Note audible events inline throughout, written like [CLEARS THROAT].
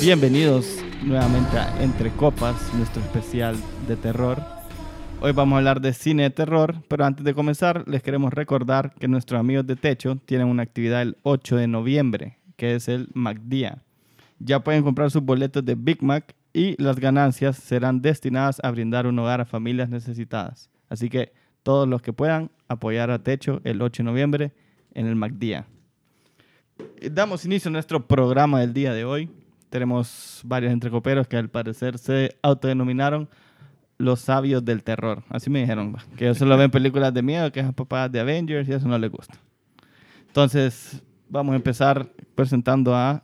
Bienvenidos nuevamente a Entre Copas, nuestro especial de terror. Hoy vamos a hablar de cine de terror, pero antes de comenzar les queremos recordar que nuestros amigos de Techo tienen una actividad el 8 de noviembre, que es el MacDía. Ya pueden comprar sus boletos de Big Mac y las ganancias serán destinadas a brindar un hogar a familias necesitadas. Así que todos los que puedan apoyar a Techo el 8 de noviembre en el MacDía. Damos inicio a nuestro programa del día de hoy. Tenemos varios entrecoperos que al parecer se autodenominaron los sabios del terror. Así me dijeron, que ellos solo ven películas de miedo, que es papás de Avengers y eso no les gusta. Entonces, vamos a empezar presentando a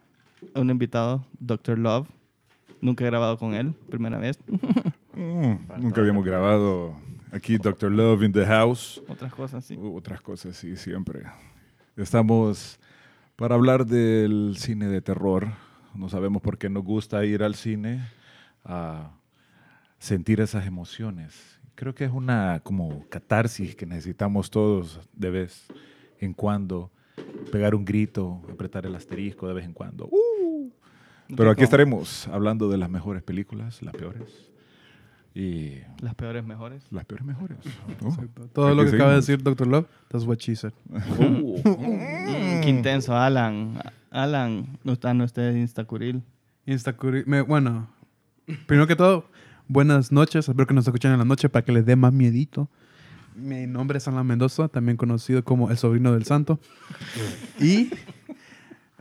un invitado, Dr. Love. Nunca he grabado con él, primera vez. [LAUGHS] Mm, nunca habíamos grabado aquí Dr. Love in the House. Otras cosas, sí. Otras cosas, sí, siempre. Estamos para hablar del cine de terror. No sabemos por qué nos gusta ir al cine a sentir esas emociones. Creo que es una como catarsis que necesitamos todos de vez en cuando. Pegar un grito, apretar el asterisco de vez en cuando. ¡Uh! Pero aquí estaremos hablando de las mejores películas, las peores. Y Las peores mejores. las peores mejores. ¿no? Todo lo que acaba de decir Dr. Love, that's what she said. Mm, [LAUGHS] qué intenso, Alan. Alan, no está en usted Instacuril. Instacuri- me- bueno, primero que todo, buenas noches. Espero que nos escuchen en la noche para que les dé más miedito. Mi nombre es Alan Mendoza, también conocido como el sobrino del santo. Y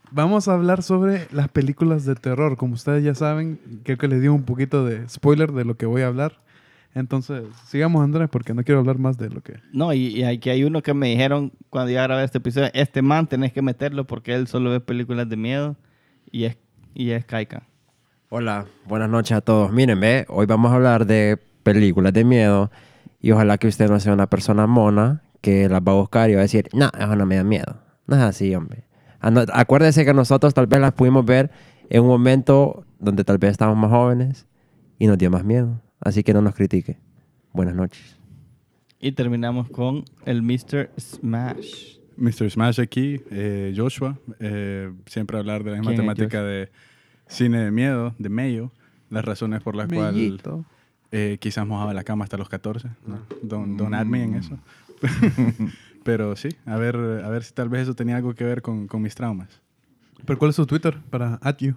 vamos a hablar sobre las películas de terror. Como ustedes ya saben, creo que les di un poquito de spoiler de lo que voy a hablar. Entonces, sigamos Andrés, porque no quiero hablar más de lo que... No, y, y aquí hay uno que me dijeron cuando iba a grabar este episodio, este man tenés que meterlo porque él solo ve películas de miedo y es, y es caica. Hola, buenas noches a todos. Miren, ve, hoy vamos a hablar de películas de miedo y ojalá que usted no sea una persona mona que las va a buscar y va a decir, no, eso no me da miedo. No es así, hombre. Ano- Acuérdese que nosotros tal vez las pudimos ver en un momento donde tal vez estábamos más jóvenes y nos dio más miedo. Así que no nos critique. Buenas noches. Y terminamos con el Mr. Smash. Mr. Smash aquí, eh, Joshua. eh, siempre hablar de la misma ¿Quién es temática de cine de miedo, de Mayo. Las razones por las cuales eh, quizás mojaba la cama hasta los 14. ¿no? Don't, don't add me en eso. [LAUGHS] Pero sí, a ver, a ver si tal vez eso tenía algo que ver con, con mis traumas. ¿Pero cuál es su Twitter para at you?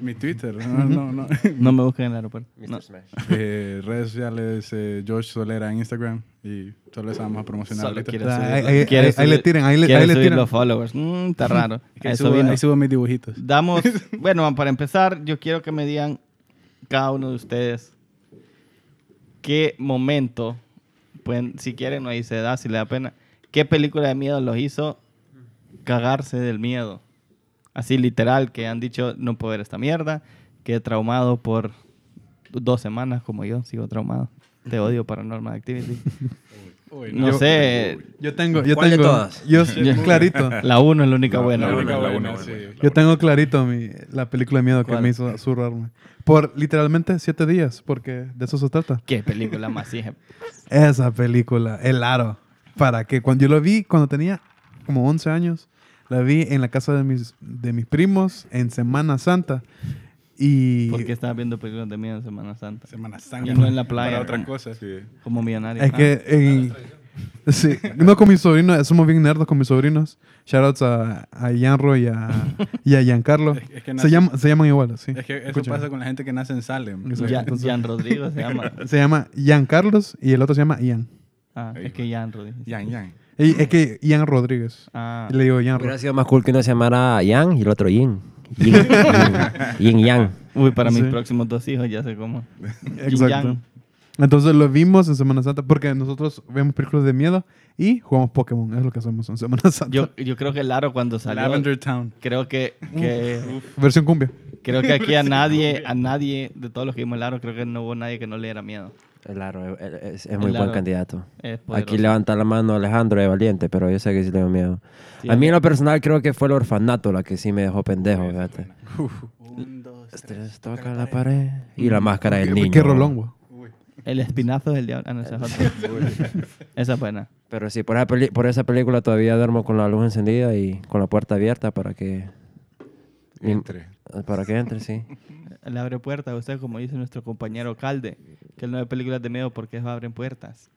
Mi Twitter, no, no, no. [LAUGHS] No me busquen en el aeropuerto. No. Eh, redes sociales, eh, Josh Solera en Instagram. Y solo esa vamos a promocionar Solo quiere subir- ahí- ahí- quiere ahí- ahí le tiran, ahí le- quiere ahí le subir tiran. los followers. Mm, está raro. [LAUGHS] Ahí eso subo, vino. ahí subo mis dibujitos. Damos, [LAUGHS] bueno, para empezar, yo quiero que me digan cada uno de ustedes qué momento, pueden, si quieren, no ahí se da, si le da pena, qué película de miedo los hizo cagarse del miedo. Así literal, que han dicho, no puedo ver esta mierda, quedé traumado por dos semanas como yo, sigo traumado. Te odio Paranormal Activity. [LAUGHS] No Yo- sé, Yo tengo, yo ¿Cuál de tengo, todas? yo [LAUGHS] clarito, la uno es la única buena. yo tengo clarito mi, la película de miedo que ¿Cuál? me hizo zurrarme. Por literalmente siete días, porque de eso se trata. Qué película más hija. Esa película, El Aro. Para que cuando yo lo vi, cuando tenía como 11 años, la vi en la casa de mis, de mis primos en Semana Santa. Y Porque estaba viendo películas de miedo en Semana Santa. Semana Y Santa. no en la playa. Para otra cosa. Sí. Como millonario. es que en- [LAUGHS] sí, no con mis sobrinos, somos bien nerdos con mis sobrinos. Shoutouts a, a Yanro y a, y a Giancarlo. Es- es que se, nace- llama, se llaman igual, sí. Es que eso Escúchame. pasa con la gente que nace en Salem. Entonces- Jan Rodrigo se llama. [LAUGHS] Se llama Ian Carlos y el otro se llama Ian. Ah, es que Jan Rodrigo. Yan, yan. Y es que Ian Rodríguez. Ah, Y le digo Ian Hubiera Rodríguez. sido más cool que uno se llamara Yang y el otro Yin. Yin, yin, yin Yang. uy, para mis Sí. próximos dos hijos ya sé cómo. [LAUGHS] Exacto. Entonces lo vimos en Semana Santa porque nosotros vemos películas de miedo y jugamos Pokémon. Es lo que hacemos en Semana Santa. Yo, yo creo que Laro cuando salió, Lavender Town. creo que, que Versión cumbia. creo que aquí a [LAUGHS] nadie, a nadie de todos los que vimos Laro, creo que no hubo nadie que no le diera miedo. Claro, es, es- es muy Claro. buen candidato. Aquí levanta la mano Alejandro de Valiente, pero yo sé que sí le tengo miedo. Sí, a mí en lo personal creo que fue el orfanato la que sí me dejó pendejo, fíjate. Un, dos, Tres, toca la pared. Y la máscara del niño. Qué rolón, güey. El espinazo del diablo. Ah, no, esa es otra. [LAUGHS] Esa es buena. Pero sí, por esa, peli- por esa película todavía duermo con la luz encendida y con la puerta abierta para que Entre. Para que entre, sí. [LAUGHS] Le abre puertas a usted, como dice nuestro compañero Calde, que él no ve películas de miedo porque eso abren puertas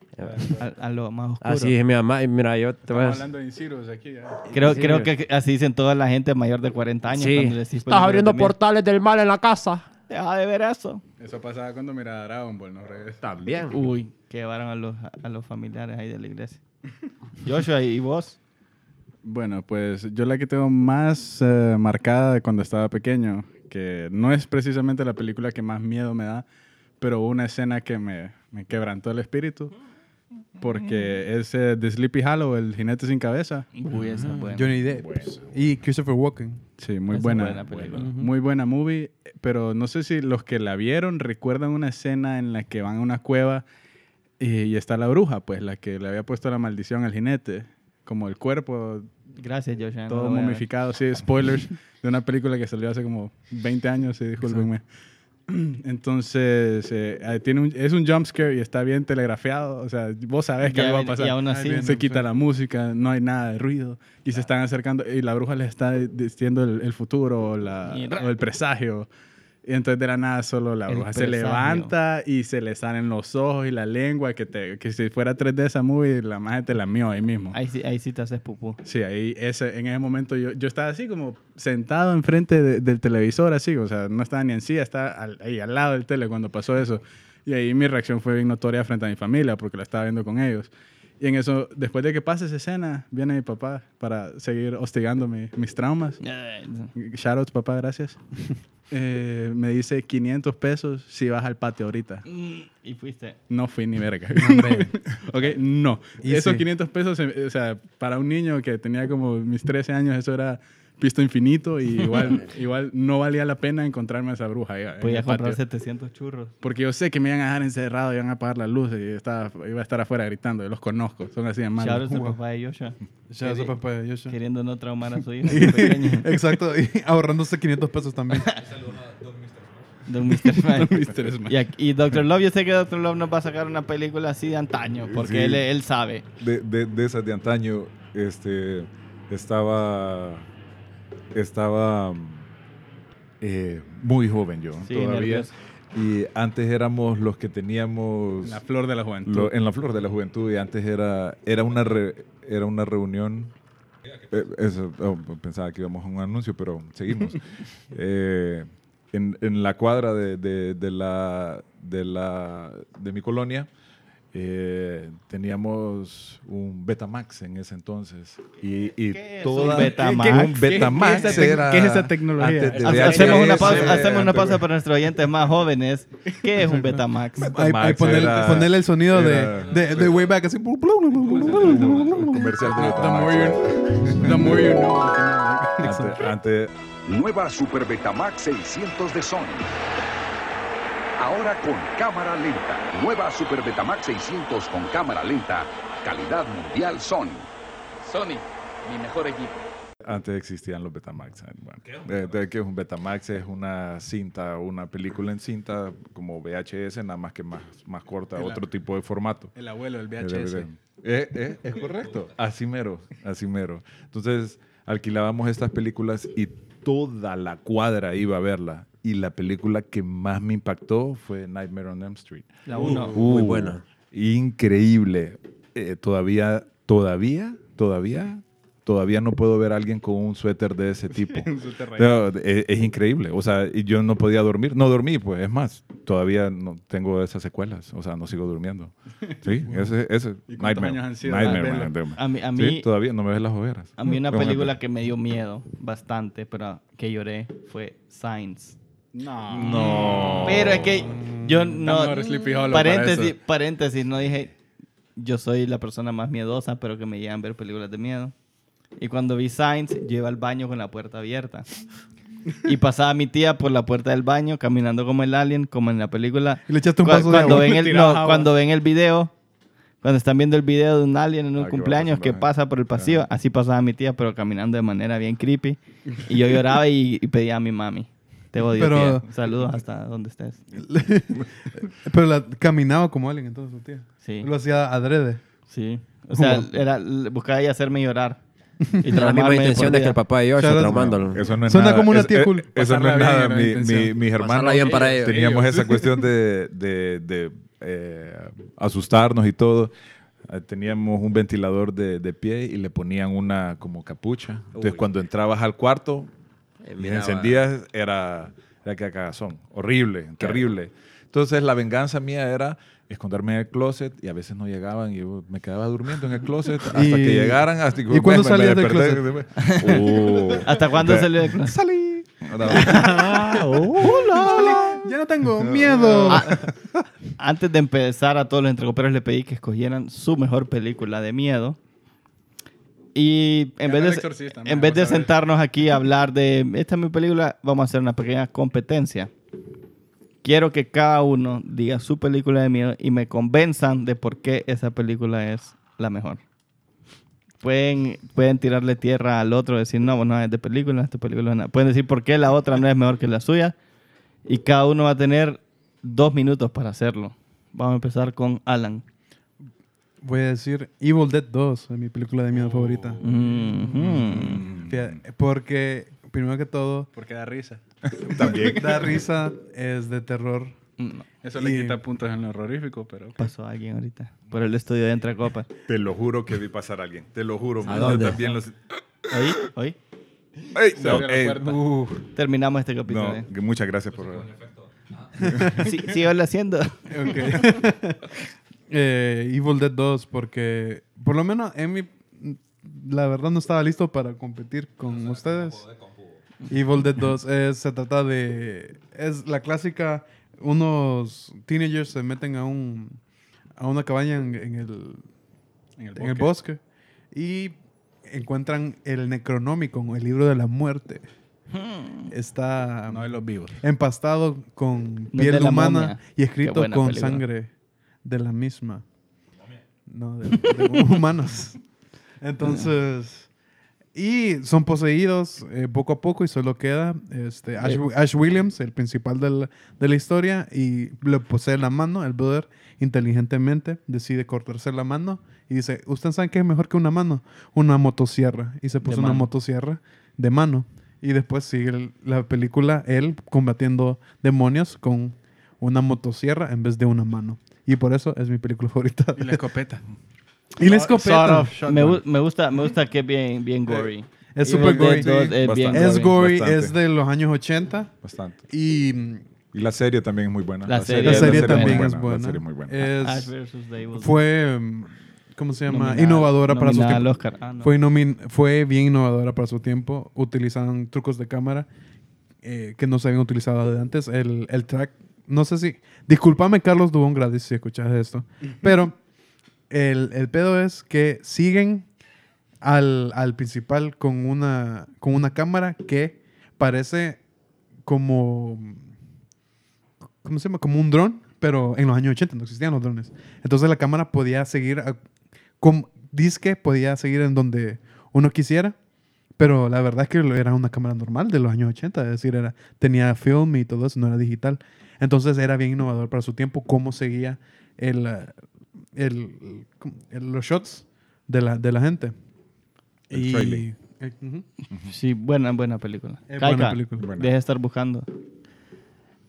a, a lo más oscuro. Así es mi mamá. Y mira, yo te voy a Estamos hablando de inciros aquí. ya. Creo, Sí. creo que así dicen toda la gente mayor de 40 años. Sí. cuando les Estás abriendo de portales del mal en la casa. Deja de ver eso. Eso pasaba cuando miraba Dragon Ball, ¿no? Regresa. También. Uy, que llevaron a los, a los familiares ahí de la iglesia. Joshua, ¿y vos? Bueno, pues yo la que tengo más eh, marcada de cuando estaba pequeño, que no es precisamente la película que más miedo me da, pero hubo una escena que me, me quebrantó el espíritu, porque es eh, The Sleepy Hollow, el jinete sin cabeza. Uy, esa es buena. Johnny Depp. Y Christopher Walken. Sí, muy Esa buena. buena película. Muy buena movie, pero no sé si los que la vieron recuerdan una escena en la que van a una cueva y, y está la bruja, pues la que le había puesto la maldición al jinete, como el cuerpo Gracias, no todo ver. momificado, sí, spoilers de una película que salió hace como 20 años, sí, discúlpenme. [CLEARS THROAT] Entonces, eh, tiene un- es un jump scare y está bien telegrafiado, o sea, vos sabés que algo va a pasar. y aún así- se quita la música, no hay nada de ruido y se están acercando y la bruja les está diciendo el, el futuro la- o el presagio. Y entonces de la nada solo la bruja se levanta y se le salen los ojos y la lengua, que, te, que si fuera 3D esa movie, la magia te la mío ahí mismo. Ahí sí, ahí sí te haces pupú. Sí, ahí ese, en ese momento yo, yo estaba así como sentado enfrente de- del televisor, así, o sea, no estaba ni en silla, estaba al- ahí al lado del tele cuando pasó eso. Y ahí mi reacción fue bien notoria frente a mi familia porque la estaba viendo con ellos. Y en eso, después de que pase esa escena, viene mi papá para seguir hostigando mi- mis traumas. Shoutouts, papá, gracias. [LAUGHS] Eh, me dice 500 pesos si vas al patio ahorita. Y fuiste. No fui ni verga. Hombre. [LAUGHS] ok, no. Y Esos sí. 500 pesos, eh, o sea, para un niño que tenía como mis 13 años, eso era pisto infinito y [LAUGHS] igual, igual no valía la pena encontrarme a esa bruja. Podía patio. comprar 700 churros. Porque yo sé que me iban a dejar encerrado, iban a apagar las luces y estaba, iba a estar afuera gritando. Yo los conozco, son así de malos. Al papá de. Ya, eso, papá, yo sé. Queriendo no traumar a su hijo. [LAUGHS] [LAUGHS] Exacto, y ahorrándose 500 pesos también. Don Mr. Smile. Y, y Dr. Love, yo sé que Dr. Love nos va a sacar una película así de antaño, porque Sí. él, él sabe. De, de, de esas de antaño, este, estaba, estaba eh, muy joven yo Sí, todavía. nervioso. Y antes éramos los que teníamos La flor de la juventud. lo- en la flor de la juventud y antes era, era, una, re- era una reunión. eh, eso, oh, pensaba que íbamos a un anuncio, pero seguimos. [LAUGHS] Eh, en, en la cuadra de, de- de la, de, la, de mi colonia eh, teníamos un Betamax en ese entonces. Y, y ¿Qué es toda- un Betamax? ¿Qué- qué es esa tec- era qué es esa tecnología? antes de Hacemos una, pausa, hacemos una antes pausa de- para nuestros oyentes más jóvenes. ¿Qué es un Betamax? [LAUGHS] Ponerle, era- ponerle el sonido era- de, de, de Wayback así. comercial de The Betamax. more you, the more you know, al final. Antes- antes Nueva Super Betamax 600 de Sony. Ahora con cámara lenta. Nueva Super Betamax 600 con cámara lenta. Calidad mundial Sony. Sony, mi mejor equipo. Antes existían los Betamax. eh, Bueno, eh, de- ¿Qué es un Betamax? Es una cinta, una película en cinta como VHS, nada más que más, más corta, El- otro tipo de formato. El abuelo del de VHS. Eh, eh, es correcto, así mero, así mero. Entonces alquilábamos estas películas y toda la cuadra iba a verla. Y la película que más me impactó fue Nightmare on Elm Street. La 1. Muy Uh, buena. Increíble. Eh, todavía, todavía, todavía, todavía no puedo ver a alguien con un suéter de ese tipo. [LAUGHS] No, es, es increíble. O sea, yo no podía dormir. No dormí, pues. Es más, todavía no tengo esas secuelas. O sea, no sigo durmiendo. [LAUGHS] Sí, ese, ese. ¿Y cuántos años han sido? Nightmare, man. A mí, a Sí, mí, todavía no me ves las ojeras. a mí una película que me dio miedo bastante, pero que lloré, fue Signs. No. No. Pero es que yo no... mejor Sleepy Hollow para paréntesis, eso. paréntesis, no dije... Yo soy la persona más miedosa, pero que me llegan a ver películas de miedo. Y cuando vi Signs, yo iba al baño con la puerta abierta. Y pasaba mi tía por la puerta del baño, caminando como el alien, como en la película. Y le echaste un Cu- de cuando agua. ven el, [LAUGHS] no, cuando ven el video, cuando están viendo el video de un alien en un Ah, cumpleaños que pasa por el pasillo, así pasaba mi tía, pero caminando de manera bien creepy. Y yo lloraba y, y pedía a mi mami. Te odio, Pero- tía. Saludos hasta donde estés. [LAUGHS] Pero la, caminaba como alguien entonces, su tía. Sí, Lo hacía adrede. sí. O sea, ¿Cómo? era, buscaba ella hacerme llorar. Y [LAUGHS] la misma intención de que el papá de out. traumándolo. Eso no es Suena nada. como una tía es- cool. Eso no es nada. Mi- mi- mis hermanos bien para ellos. teníamos Ellos. esa [LAUGHS] cuestión de, de- de, eh, asustarnos y todo. Eh, Teníamos un ventilador de, de pie y le ponían una como capucha. Entonces, Uy. cuando entrabas al cuarto Eh, y miraba- encendías, era, era que cagazón. Horrible, terrible. Entonces, la venganza mía era esconderme en el closet y a veces no llegaban y yo me quedaba durmiendo en el closet [LAUGHS] hasta Y- que llegaran. Hasta que ¿y cuándo salías del. Uh, [LAUGHS] ¿Hasta cuándo Pe- se le Salí. no, [LAUGHS] Ya no tengo miedo. Ah, Antes de empezar a todos los entrecoperos le pedí que escogieran su mejor película de miedo. Y en vez, de, en vez de sentarnos aquí a hablar de esta es mi película, vamos a hacer una pequeña competencia. Quiero que cada uno diga su película de miedo y me convenzan de por qué esa película es la mejor. Pueden, pueden tirarle tierra al otro, decir, no, no es de película, esta película no. Pueden decir por qué la otra no es mejor que la suya. Y cada uno va a tener dos minutos para hacerlo. Vamos a empezar con Alan. Voy a decir Evil Dead 2, es mi película de miedo favorita. Mhm. Fíjate, Porque, primero que todo, Porque da risa. [LAUGHS] También. da risa, es de terror. No, Eso Y- le quita puntos en lo horrorífico, pero... ok. pasó alguien ahorita por el estudio de Entre Copas. Te lo juro que vi pasar a alguien. Te lo juro. man. dónde? También los- ¿Oí? ¿Oí? ¡Ey! Se No, ey, uh, Terminamos este capítulo. no, ¿eh? muchas gracias por... Sí, [LAUGHS] síguelo haciendo. Ok. [LAUGHS] Eh, Evil Dead 2, porque por lo menos en mi. La verdad no estaba listo para competir con ustedes. Evil Dead 2 es, se trata de. Es la clásica. Unos teenagers se meten a un. a una cabaña en, en el. En el en el bosque. Y encuentran el Necronomicon, el libro de la muerte. Está No de los vivos. empastado con piel humana momia. y escrito con película. sangre de la misma. No, de, de [LAUGHS] humanos. Entonces, y son poseídos eh, poco a poco y solo queda este, Ash, Ash Williams, el principal del- de la historia, y le posee la mano. El brother inteligentemente decide cortarse la mano y dice, ¿ustedes saben qué es mejor que una mano? Una motosierra. Y se puso una mano. motosierra de mano. Y después sigue la película, él combatiendo demonios con una motosierra en vez de una mano. Y por eso es mi película [LAUGHS] favorita. Y la escopeta. Y la escopeta. Me, gu- me gusta, me gusta que es bien, bien gory. Es Dead gory. 2 es bien Es gory, Bastante. es de los años 80. Bastante. Y Y la serie también es muy buena. La serie- la serie también buena, es La buena. serie es muy buena. Es- fue, mm, ¿cómo se llama? Nominada- innovadora para su tiempo. Oscar. Ah, no. Fue, nomin- fue bien innovadora para su tiempo. Utilizaban trucos de cámara eh, que no se habían utilizado de antes. El, el track, no sé si... Discúlpame, Carlos Dubón, gracias si escuchas esto. Pero el, el pedo es que siguen al, al principal con una, con una cámara que parece como... ¿Cómo se llama? Como un dron, pero en los años 80 no existían los drones. Entonces la cámara podía seguir... A, com- disque podía seguir en donde uno quisiera, pero la verdad es que era una cámara normal de los años 80, es decir, era, tenía film y todo eso, no era digital. Entonces era bien innovador para su tiempo cómo seguía el, eh, el- el- los shots de la, de la gente. El y, trailer. eh, ujú. Sí, buena, buena película. Es Kaika, buena película. Buena. Deja de estar buscando.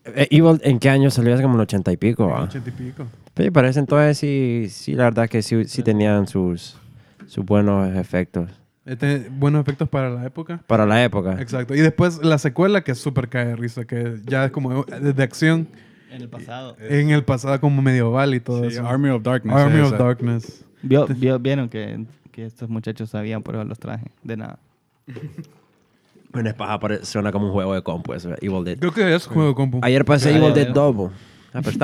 Eh, Evil, ¿en qué año salió? Hace como el ochenta y pico. 80 y pico. Pero parece entonces sí, sí, la verdad que sí, sí tenían sus, sus buenos efectos. Este, buenos efectos para la época. Para la época. Exacto. Y después la secuela que es súper cae de risa, que ya es como de, de acción En el pasado. en el pasado como medieval y todo Sí, eso. Army of Darkness. Army es of esa. Darkness. Vio, vio- vieron que, que estos muchachos sabían, por eso los traje. De nada. [LAUGHS] Bueno, es paja, suena como un juego de compu eso, Evil Dead. Creo que es juego de compu. Ayer pasé Evil. Dead Double. Ah, pues.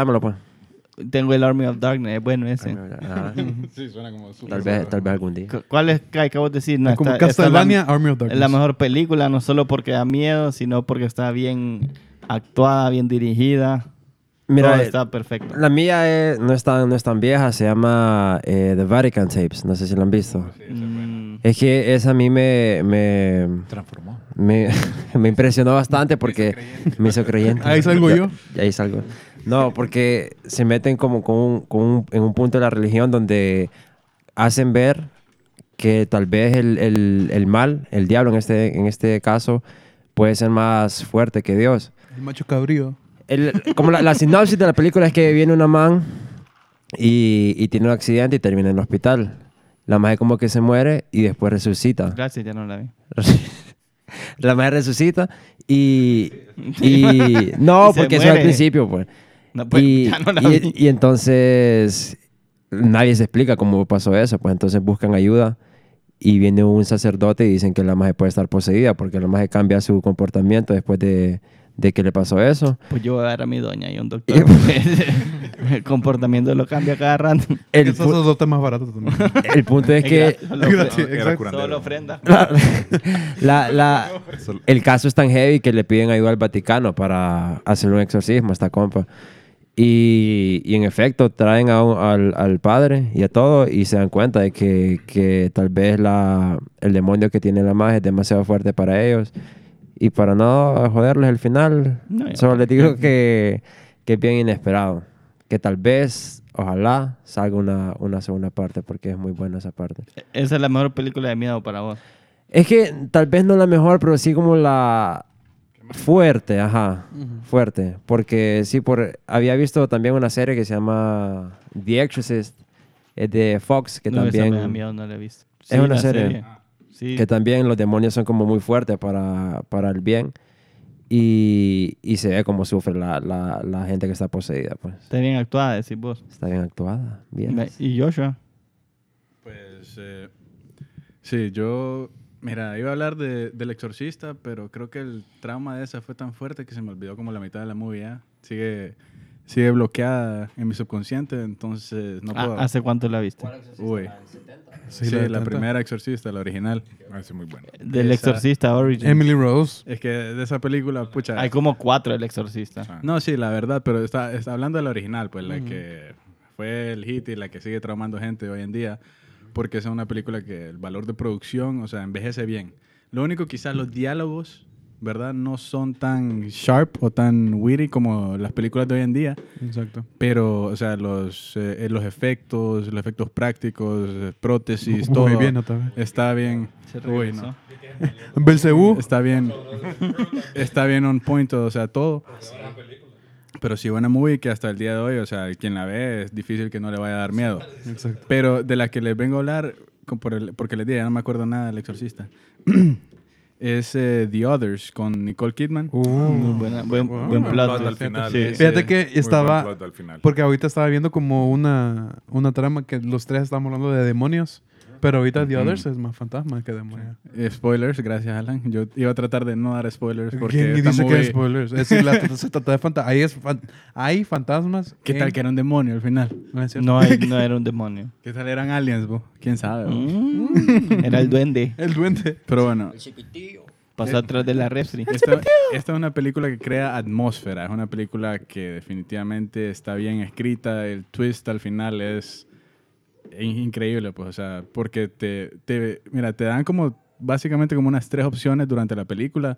Tengo el Army of Darkness, es bueno ese. Ah, [LAUGHS] Sí, suena como súper tal, vez, tal vez algún día. Cu- ¿Cuál es, Kai, que vos decís? No, Es como esta- esta es la- Castlevania, Army of Es Darkness. la mejor película, no solo porque da miedo, sino porque está bien actuada, bien dirigida. Mira, Todo eh, está perfecto. La mía es- no, es tan, no es tan vieja, se llama eh, The Vatican Tapes, no sé si la han visto. Mm, Es que esa a mí me, me, Transformó. me, [LAUGHS] me impresionó bastante porque me hizo creyente. Ahí salgo yo. ya ahí salgo. No, porque se meten como con un- con un- en un punto de la religión donde hacen ver que tal vez el, el- el mal, el diablo en este, en este caso, puede ser más fuerte que Dios. El macho cabrío. El- como la, la sinopsis de la película es que viene una man y, y tiene un accidente y termina en el hospital. La madre como que se muere y después resucita. Gracias, ya no la vi. [LAUGHS] La madre resucita y... y [LAUGHS] no, porque eso es al principio, pues. No, pues, y, ya no la y- vi. y entonces nadie se explica cómo pasó eso, pues entonces buscan ayuda y viene un sacerdote y dicen que la magia puede estar poseída porque la magia cambia su comportamiento después de, de que le pasó eso. Pues yo voy a ver a mi doña y a un doctor. porque [LAUGHS] el comportamiento lo cambia cada rato. El, El pu- sacerdote más barato también. [LAUGHS] el punto es [LAUGHS] que Solo, ofrenda. la, la- el caso es tan heavy que le piden ayuda al Vaticano para hacer un exorcismo a esta compa. Y, y en efecto traen a un- al, al padre y a todo y se dan cuenta de que, que tal vez la, el demonio que tiene la magia es demasiado fuerte para ellos. Y para no joderles el final, No, solo les digo [LAUGHS] que, que es bien inesperado. Que tal vez, ojalá, salga una, una segunda parte porque es muy buena esa parte. Esa es la mejor película de miedo para vos. Es que tal vez no la mejor, pero sí como la fuerte, ajá, fuerte. Porque sí, por había visto también una serie que se llama The Exorcist, es de Fox, que no, esa también me da miedo, no la he visto. Es una la serie. Sí. que también los demonios son como muy fuertes para, para el bien y, y se ve como sufre la, la, la gente que está poseída, pues. Está bien actuada, decís vos. Está bien actuada, bien. ¿Y Joshua? Pues eh, sí, yo, mira, iba a hablar de, del exorcista, pero creo que el trauma de esa fue tan fuerte que se me olvidó como la mitad de la movie ya. Sigue, sigue bloqueada en mi subconsciente, entonces no Ah, puedo. ¿Hace cuánto la viste? Uy, Sí, sí, la la, primera exorcista, la original. Ah, sí, muy bueno. Del Esa- Exorcista Origins. Emily Rose. Es que de esa película, pucha. Hay como cuatro del Exorcista. Ah. No, sí, la verdad, pero está, está hablando de la original, pues la que fue el hit y la que sigue traumando gente hoy en día, porque esa es una película que el valor de producción, o sea, envejece bien. Lo único, quizás los diálogos, ¿verdad? No son tan sharp o tan witty como las películas de hoy en día, Exacto. pero, o sea, los, eh, los efectos, los efectos prácticos, prótesis, Muy todo bien, otra vez. está bien. Se Uy, regresó. no. Belcebú. Está bien. Está bien on point, o sea, todo. Pero sí, buena movie que hasta el día de hoy, o sea, quien la ve es difícil que no le vaya a dar miedo. Exacto. Pero de la que les vengo a hablar, por el- porque les dije, ya no me acuerdo nada del exorcista, [CLEARS THROAT] es eh, The Others con Nicole Kidman. Muy buena, buen, Wow. buen plot al final. Sí. Fíjate que estaba... plot al final. Porque ahorita estaba viendo como una, una trama que los tres estamos hablando de demonios. Pero ahorita The Others es más fantasma que demonio. Eh, spoilers, gracias Alan. Yo iba a tratar de no dar spoilers porque ¿Quién dice que es spoilers? Es decir, la- se trata de fantasmas. Ahí es fan- hay fantasmas. ¿Qué tal en- que era un demonio al final? No es. No, hay- no [LAUGHS] era un demonio. ¿Qué tal eran aliens, bo? ¿Quién sabe? Mm, era el duende. [LAUGHS] El duende. Pero bueno, Pasó atrás de la refri. Esta, esta es una película que crea atmósfera. Es una película que definitivamente está bien escrita. El twist al final es increíble, pues, o sea, porque te, te, mira, te dan como básicamente como unas tres opciones durante la película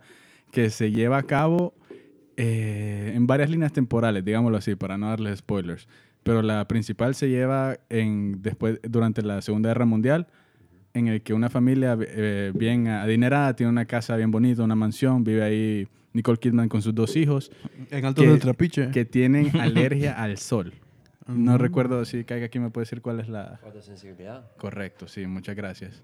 que se lleva a cabo eh, en varias líneas temporales, digámoslo así, para no darles spoilers. Pero la principal se lleva en después durante la Segunda Guerra Mundial, en el que una familia eh, bien adinerada tiene una casa bien bonita, una mansión, vive ahí Nicole Kidman con sus dos hijos En alto Que- del trapiche. que tienen [LAUGHS] alergia al sol. No Mm. recuerdo si caiga aquí me puede decir cuál es la Fotosensibilidad. correcto, sí, muchas gracias.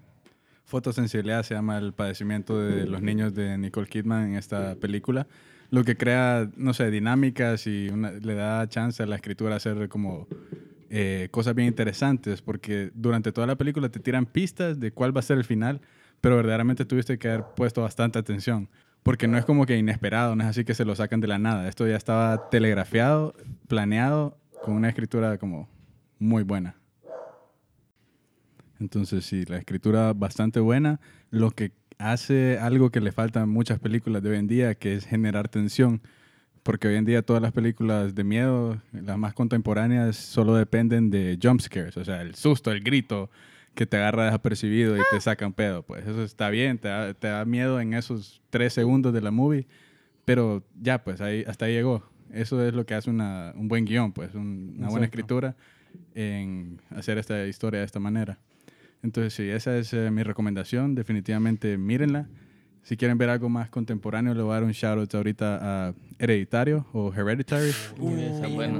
Fotosensibilidad se llama el padecimiento de los niños de Nicole Kidman en esta película, lo que crea, no sé, dinámicas y una- le da chance a la escritura a hacer como eh, cosas bien interesantes, porque durante toda la película te tiran pistas de cuál va a ser el final, pero verdaderamente tuviste que haber puesto bastante atención, porque no es como que inesperado, no es así que se lo sacan de la nada, esto ya estaba telegrafiado, planeado, con una escritura como muy buena. Entonces, sí, la escritura bastante buena, lo que hace algo que le falta muchas películas de hoy en día, que es generar tensión, porque hoy en día todas las películas de miedo, las más contemporáneas, solo dependen de jump scares, o sea, el susto, el grito que te agarra desapercibido y te saca un pedo. Pues eso está bien, te da, te da miedo en esos tres segundos de la movie, pero ya, pues ahí, hasta ahí llegó. Eso es lo que hace una- un buen guion, pues un- una buena escritura en hacer esta historia de esta manera. Entonces, sí, esa es eh, mi recomendación. Definitivamente mírenla. Si quieren ver algo más contemporáneo, le voy a dar un shout out ahorita a Hereditario o Hereditary, Uy, esa buena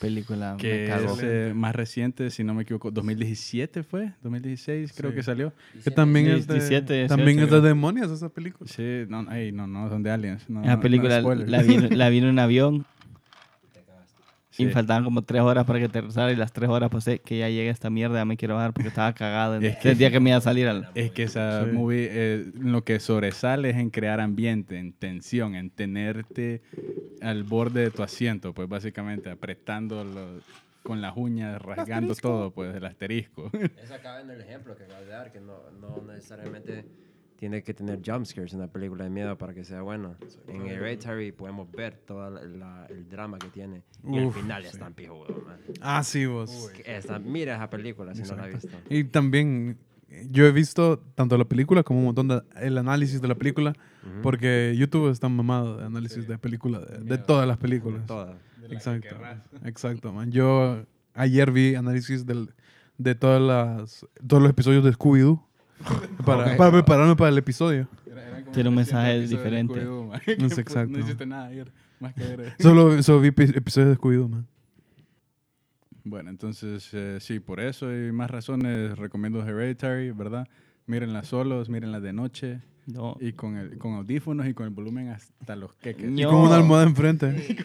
película. me que cagó. es eh, más reciente, si no me equivoco, 2017 fue, 2016 creo Sí. que salió. Que también es de, 17, 18, también es de demonios esa película. Sí, no, no, no, son de aliens. No, Esa no, película no, la, vi, la vi en un [LAUGHS] avión Sí. y faltaban como tres horas para que aterrizara y las tres horas pasé que ya llegue esta mierda, ya me quiero bajar porque estaba cagado Es desde el día que me iba a salir al... Es que esa Sí. movie eh, lo que sobresale es en crear ambiente, en tensión, en tenerte al borde de tu asiento, pues básicamente apretando con las uñas, rasgando todo, pues el asterisco. Esa acaba en el ejemplo que acabas de dar, que no, no necesariamente tiene que tener jumpscares en una película de miedo para que sea bueno. En Hereditary podemos ver todo la- la- el drama que tiene. Y el final es tan pijudo, man. Ah, sí, vos. Que esta- mira esa película si no la has visto. Y también yo he visto tanto la película como un montón de el análisis de la película, porque YouTube está mamado de análisis de película, de, de todas las películas. Toda. Exacto. [LAUGHS] Exacto, man. Yo ayer vi análisis del, de todas las, todos los episodios de Scooby-Doo [LAUGHS] para, para prepararme para el episodio. Tiene un mensaje diferente. [LAUGHS] No es exacto. No hiciste nada ayer, más que ver. [LAUGHS] Solo, solo vi epi- episodios de Scooby-Doo, man. Bueno, entonces eh, sí, por eso y más razones recomiendo Hereditary, ¿verdad? Mírenla solos, mírenla de noche No. y con, el, con audífonos y con el volumen hasta los queques. Y Ño. con una almohada enfrente.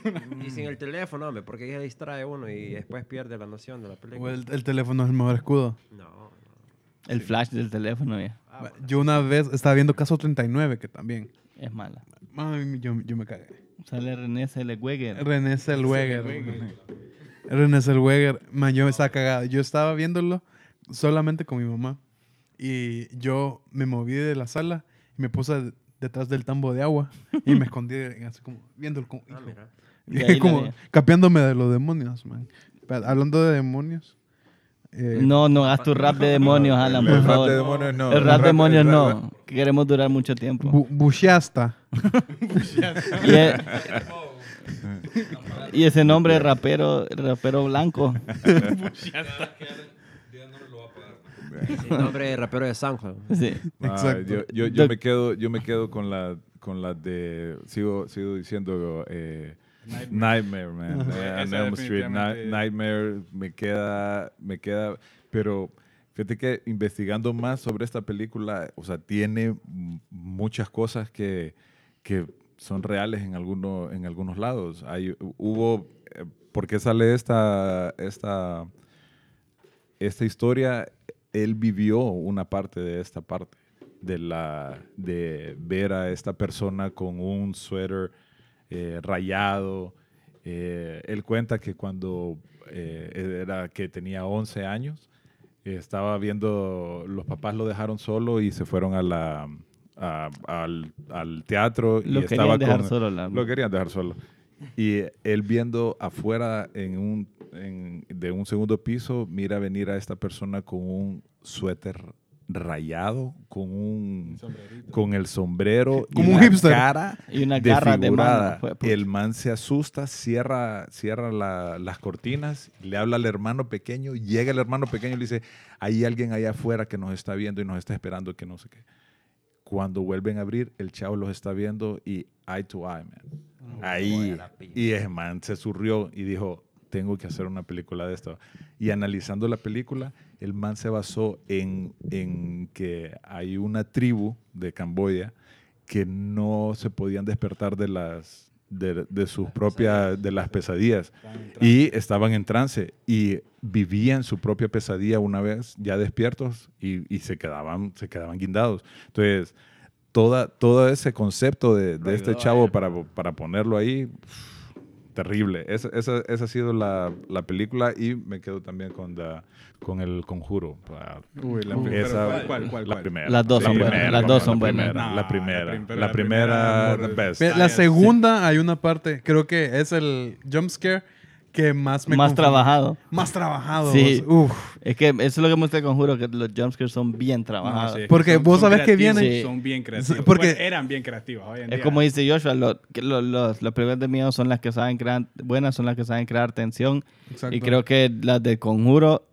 Y sin el teléfono, hombre, porque ya distrae uno y después pierde la noción de la O película. el, el teléfono es el mejor escudo. No. El flash del teléfono ya Yo una vez estaba viendo Caso 39, que también. es mala. Ay, yo, yo me cagué. Sale René Zellweger. René Zellweger. René Zellweger. Man, yo me estaba cagado. Yo estaba viéndolo solamente con mi mamá. Y yo me moví de la sala y me puse de- detrás del tambo de agua y me [LAUGHS] escondí así como viendo el... Ah, mira. [LAUGHS] Y ahí como capeándome de los demonios, man. Hablando de demonios... eh, No, no hagas tu rap de demonios, Alan, El por rap favor. de demonios no. El El rap de rap- demonios el no. rap- Que queremos durar mucho tiempo. bu- Bushiasta. [LAUGHS] Y, e- y ese nombre rapero, rapero blanco. [LAUGHS] El nombre de rapero de SoundCloud. Sí. Ah, Exacto. yo, yo, yo me quedo, yo me quedo con la, con la de, sigo, sigo diciendo eh, Nightmare, man. Eh, Elm Street, Nightmare me queda, me queda, pero fíjate que investigando más sobre esta película, o sea, tiene muchas cosas que, que son reales en, alguno, en algunos lados. Hay, hubo, eh, ¿por qué sale esta, esta, esta historia? Él vivió una parte de esta parte, de, la, de ver a esta persona con un suéter eh, rayado. Eh, él cuenta que cuando eh, era que tenía 11 años, estaba viendo, los papás lo dejaron solo y se fueron a la, a- al, al teatro. Lo y querían estaba dejar con- solo, la- Lo querían dejar solo. Y él viendo afuera en un, en- de un segundo piso, mira venir a esta persona con un suéter rayado, con un con el sombrero Como y un hipster. cara Y una garra de mano. el man se asusta, cierra, cierra la- las cortinas, le habla al hermano pequeño, llega el hermano pequeño y le dice, hay alguien allá afuera que nos está viendo y nos está esperando que no sé qué. Cuando vuelven a abrir, el chavo los está viendo y eye to eye, man. Ahí. Y el man se surrió y dijo, tengo que hacer una película de esto. Y analizando la película, el man se basó en, en que hay una tribu de Camboya que no se podían despertar de las de, de sus propias de las pesadillas. Y estaban en trance y vivían su propia pesadilla una vez ya despiertos y, y se quedaban se quedaban guindados. Entonces toda todo ese concepto de, de este chavo para, para ponerlo ahí terrible esa, esa, esa ha sido la, la película y me quedo también con la- con el conjuro Uy, la Uh, primera. esa- ¿Cuál, cuál, cuál, la primera. Las dos son buenas, primera, las la dos son primera, buenas. La primera, la prim- pero la primera, primera, best. La segunda hay una parte, creo que es el jump scare que más me Más trabajado. Más trabajado. Sí. vos. Uf. Es que eso es lo que me conjuro, que los jumpscares son bien No, trabajados. sí, es que Porque son- vos son sabés que creativos, viene- Son bien creativos. porque- Bueno, eran bien creativos. Hoy en Es día- como dice Joshua, lo- que lo- los, las películas de miedo son las que saben crear, buenas son las que saben crear tensión. Exacto. Y creo que las de Conjuro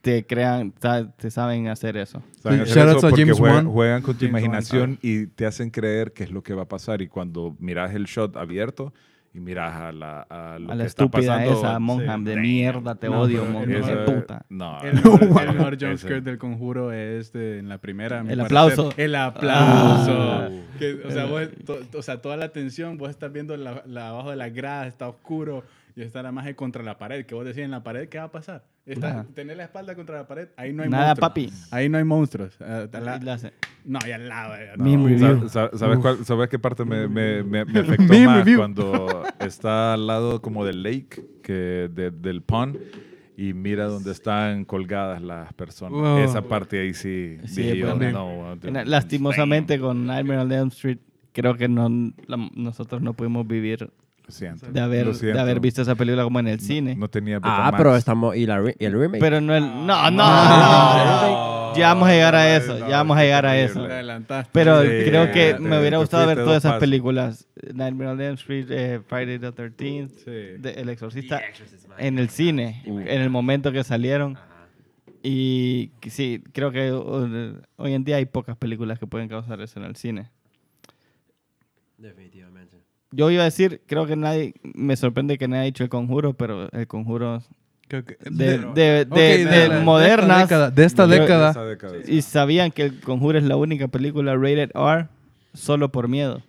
te crean, te saben hacer eso. Saben Sí, hacer shoutouts eso porque James juegan, Wan. juegan con tu James Wan, imaginación y te hacen creer qué es lo que va a pasar. Y cuando miras el shot abierto y miras a la, a lo A la que está estúpida pasando, esa Monham de damn. mierda, te No, odio, monja de puta. No, El mejor, el mejor jumpscare del conjuro es de- en la primera. El parecer. aplauso. El aplauso. Ah. Que, o, sea, vos- to- o sea, toda la atención, vos estás viendo la, la- abajo de la grada, está oscuro y está la magia contra la pared. Que vos decís en la pared, ¿qué va a pasar? Está, tener la espalda contra la pared, ahí no hay Nada, monstruos. papi. Ahí no hay monstruos. Eh, la- no, y al lado. eh, Meme no. review. Sa- sa- ¿Sabes, cuál- ¿Sabes qué parte me, me, me, me [LAUGHS] afectó Meme más? review. Cuando [LAUGHS] está al lado como del lake, que de- del pond, y mira dónde están colgadas las personas. Wow. Esa parte ahí sí, Sí, dije yo, pues, no, Lastimosamente con Nightmare on Elm Street creo que no, la- nosotros no pudimos vivir siento. de haber, de haber visto esa película como en el No- cine. No, tenía Ah, pero estamos... ¿Y, la re- y el remake? Pero no el... No, no, No. no. Ya vamos a llegar a eso, No, ya vamos a llegar a eso. Pero Sí, creo que te- me hubiera gustado ver todas esas pasos. películas. Nightmare on Elm Street, eh, Friday the 13th, Sí. de El Exorcista, en el cine, en el momento que salieron. Y sí, creo que uh, hoy en día hay pocas películas que pueden causar eso en el cine. Definitivamente. Yo iba a decir, creo que nadie, me sorprende que nadie ha dicho el conjuro, pero el conjuro Creo que- de, la- modernas. esta década- de esta década. Y sabían que el conjuro es la única película rated R solo por miedo.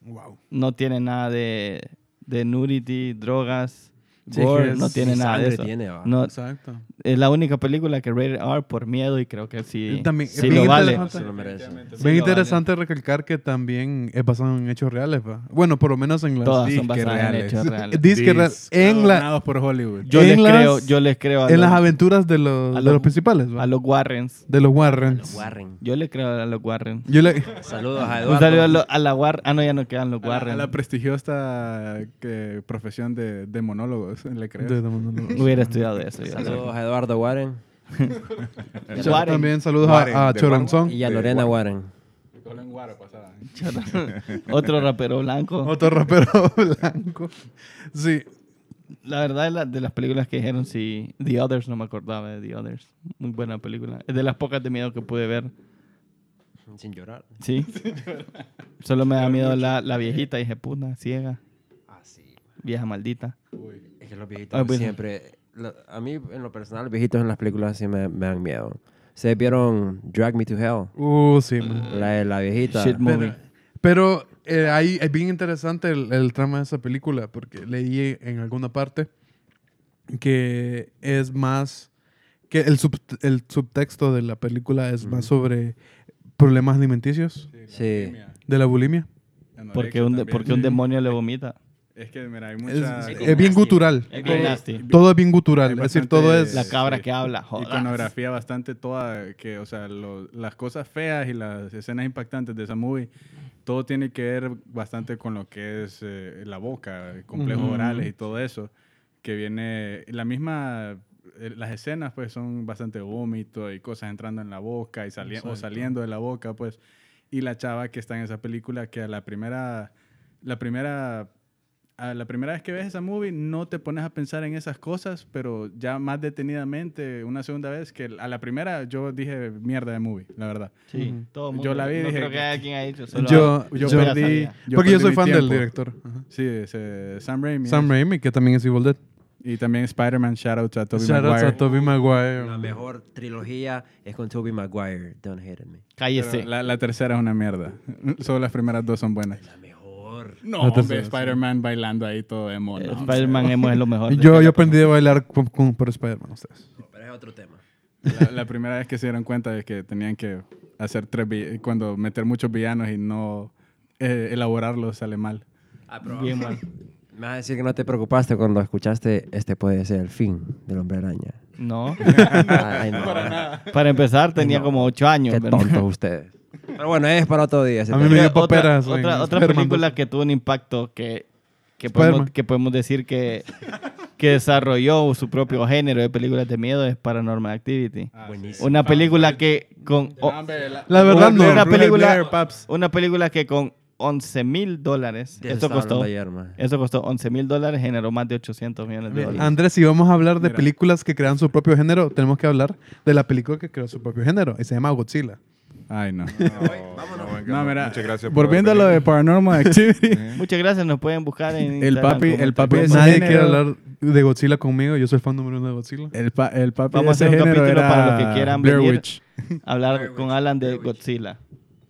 Wow. No tiene nada de, de nudity, drogas, Sí, gore, no tiene nada de sangre eso. tiene. No, Exacto. Es la única película que rated R por miedo y creo que sí, Y también- sí lo vale. Se lo merece. Sí Bien lo interesante recalcar que también es basado en hechos reales, ¿va? Bueno, por lo menos en las... Todas son disque basadas en reales. hechos [LAUGHS] reales. Disque real- en, la, por Hollywood. Yo en les las- creo, yo les creo a en las aventuras de los, a de los- principales, ¿va? a los Warrens. de los Warrens. Warren. Yo le creo a los Warren. Yo le... Saludos a Eduardo. Un saludo a, lo- a la War, ah no ya no quedan los A la, a Warren. la prestigiosa que, profesión de, de monólogos, ¿le crees? de- de- de- Hubiera estudiado eso. Saludos a Eduardo Warren Warren. [LAUGHS] También saludos Warren, a, a Choronzón. y a Lorena Warren. Pasaba. [LAUGHS] Otro rapero blanco. Otro rapero [LAUGHS] blanco. Sí. La verdad, de, la- de las películas que dijeron, sí. The Others, no me acordaba de The Others. Muy buena película. Es de las pocas de miedo que pude ver. Sin llorar. Sí. Solo me da miedo la, la viejita, dije, puta, ciega. Ah, sí. Vieja maldita. Es que los viejitos Ah, pues. siempre... a mí, en lo personal, viejitos en las películas sí me, me dan miedo. ¿Ustedes vieron Drag Me to Hell? Uh, sí. man. La la viejita. Shit movie. Pero eh, ahí es bien interesante el, el trama de esa película porque leí en alguna parte que es más que el, sub- el subtexto de la película es más sobre problemas alimenticios Sí. de la bulimia. Porque un, de- porque un demonio le vomita. Es que, mira, hay Es, mucha... es bien gutural. Es bien nasty. Todo es bien gutural. Es decir, todo es... La cabra Sí. que habla. jodas. iconografía bastante toda, que, o sea, lo- las cosas feas y las escenas impactantes de esa movie, todo tiene que ver bastante con lo que es eh, la boca, complejos Ujú. orales y todo eso, que viene, la misma, eh, las escenas pues son bastante vómito y cosas entrando en la boca y sali- o Exacto. saliendo de la boca, pues, y la chava que está en esa película que a la primera, la primera a la primera vez que ves esa movie no te pones a pensar en esas cosas, pero ya más detenidamente, una segunda vez, que a la primera yo dije mierda de movie, la verdad. Sí, todo mundo. Yo la vi y no dije creo que haya quien haya dicho. solo- Yo, Yo yo- perdí, sabía. porque yo perdí soy mi fan del tiempo. director. Ajá. Sí, ese Sam Raimi. Sam es. Raimi, que también es Evil Dead. Y también Spider-Man, shout out a Tobey Shout outs Maguire. a Tobey Maguire. La mejor trilogía es con Tobey Maguire. Don't hate me. Cállese. La, la tercera es una mierda. [LAUGHS] Solo las primeras dos son buenas. La mejor. No, La hombre, tercera, sí. Spider-Man bailando ahí todo emo. Eh, no, hombre. Spider-Man emo es lo mejor. [LAUGHS] Yo, yo aprendí a bailar con, con- por Spider-Man, ustedes. Pero es otro tema. La, la primera vez que se dieron cuenta de que tenían que hacer tres cuando meter muchos villanos y no eh, elaborarlos sale mal. Ah, Bien mal. [LAUGHS] Me vas a decir que no te preocupaste cuando escuchaste este puede ser el fin del hombre araña. No. [LAUGHS] Ay, no. Para empezar, tenía como ocho años. Qué tontos ustedes. Pero bueno, es para otro día. A mí me dio otra, paperas otra, otra película 2. que tuvo un impacto que, que, podemos, que podemos decir que, [LAUGHS] que desarrolló su propio género de películas de miedo es Paranormal Activity. Buenísimo. Una película que con... o- La verdad, no. Una película, una película que con 11 mil dólares. Eso costó, ayer, eso costó 11 mil dólares, generó más de 800 millones de dólares. Andrés, si vamos a hablar de Mira. películas que crean su propio género, tenemos que hablar de la película que creó su propio género. Y se llama Godzilla. Ay, no. No, no, venga, No, no. mira, Muchas gracias por volviendo a lo de Paranormal [LAUGHS] Activity. Muchas gracias, nos pueden buscar en El Instagram papi- el papi Nadie género- quiere hablar de Godzilla conmigo. Yo soy fan número uno de Godzilla. el, pa- el papi Vamos a de ese hacer un capítulo para los que quieran Blair venir. Witch. hablar Blair con Witch, Alan de Blair Witch. Godzilla.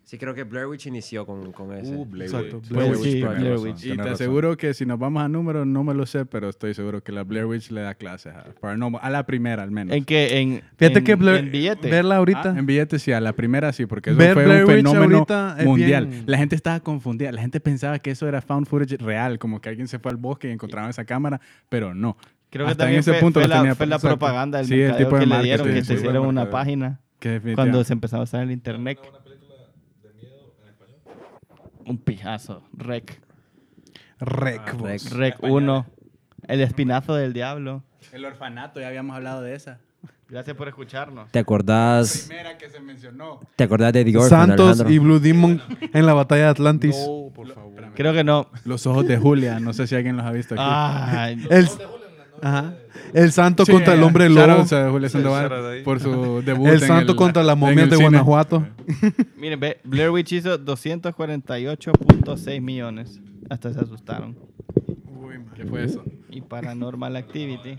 Sí, creo que Blair Witch inició con, con ese. Uh, Blair Exacto, Witch. Blair Witch, Tienes Blair Witch. Y te aseguro que si nos vamos a números, no me lo sé, pero estoy seguro que la Blair Witch le da clases a Paranormal. A la primera, al menos. En que en, Fíjate en- que Blair- en billete. verla ahorita. Ah, en billetes sí, a la primera sí, porque eso Ver fue Blair un fenómeno mundial. bien- La gente estaba confundida. La gente pensaba que eso era found footage real, como que alguien se fue al bosque y encontraron esa cámara, pero no. Creo que Hasta en también ese fue, punto fue la, tenía- fue la propaganda del Sí, el tipo de que le dieron, que sí, te sí, hicieron una página Que cuando se empezaba a usar el internet. Un pijazo. Rec. Rec. Ah, vos. Rec. Rec 1. El espinazo del diablo. El orfanato, ya habíamos hablado de esa. Gracias por escucharnos. ¿Te acordás, Primera que se mencionó. ¿Te acordás de The Orphan, Santos Alejandro? y Blue Demon en la batalla de Atlantis. Creo que no. Los ojos de Julia, no sé si alguien los ha visto aquí. Ay, El, Ajá. el santo Sí, contra el hombre lobo. Julia Sandoval por su debut. El en santo contra la momia de cine. Guanajuato. miren, ve, Blair Witch hizo 248.6 millones. Hasta se asustaron. ¿Qué fue eso? Y Paranormal Activity.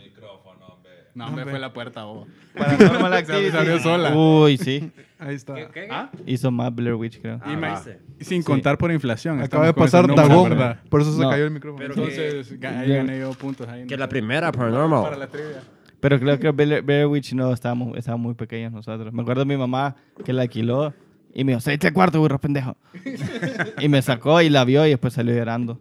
No, hombre, fue la puerta, bobo. Paranormal [LAUGHS] Se Activity. abrió sola. Uy, sí. Ahí está. Hizo más Blair Witch, creo. Y me- sin contar por inflación. Acaba de pasar. ¿verdad? Por eso se No. cayó el micrófono. Entonces, ga- ahí gané yo puntos. Ahí, Que no la primera Para Paranormal. la trivia. Pero creo que Blair, Blair Witch no estábamos, estábamos muy pequeños nosotros. Me acuerdo de mi mamá que la alquiló y me dijo, seis tres cuartos, burro pendejo. [LAUGHS] y me sacó y la vio y después salió llorando.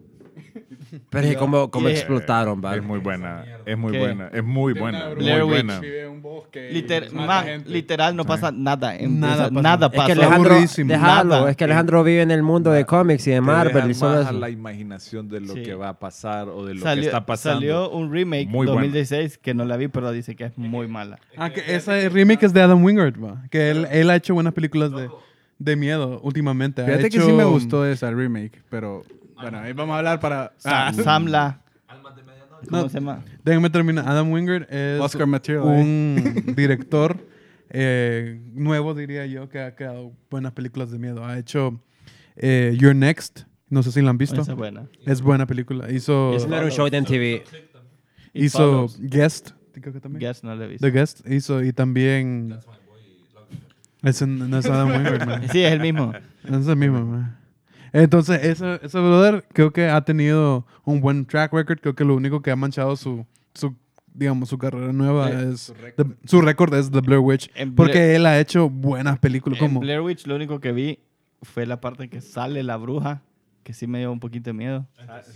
Pero es que como, como Y- explotaron, ¿va? Es muy buena, es muy ¿Qué? buena, es muy buena, muy buena. Vive en un bosque. y Liter- man, literal, no pasa nada. En, Nada o sea, pasa. nada Es que pasa. Alejandro, déjalo, Nada. es que Alejandro vive en el mundo de cómics y de Marvel y solo eso. la imaginación de lo Sí. que va a pasar o de lo salió, que está pasando. salió un remake Muy buena. 2016 que no la vi, pero dice que es muy mala. Ah, que ese remake es de Adam Wingard, va. Que él, él ha hecho buenas películas de, de miedo últimamente. Ha Fíjate que sí me gustó esa remake, pero bueno, ahí vamos a hablar para Ah, Samla. ¿Cómo No. se llama? Déjenme terminar. Adam Wingard es Oscar Material. un [LAUGHS] director eh, nuevo, diría yo, que ha creado buenas películas de miedo. Ha hecho eh, Your Next. No sé si la han visto. Esa es buena. Es buena película. Hizo, era un show de MTV. Hizo Follows. Guest. Creo que también. Guess no la he visto. The Guest hizo y también... Ese no es Adam Wingard, man. [LAUGHS] Sí, es el mismo. Es el mismo, man. Entonces, ese, ese brother creo que ha tenido un buen track record. Creo que lo único que ha manchado su, su digamos, su carrera nueva Sí, es... the- Su récord es The Blair Witch. En Porque Blair- él ha hecho buenas películas. En Como, Blair Witch lo único que vi fue la parte que sale la bruja, que sí me dio un poquito de miedo.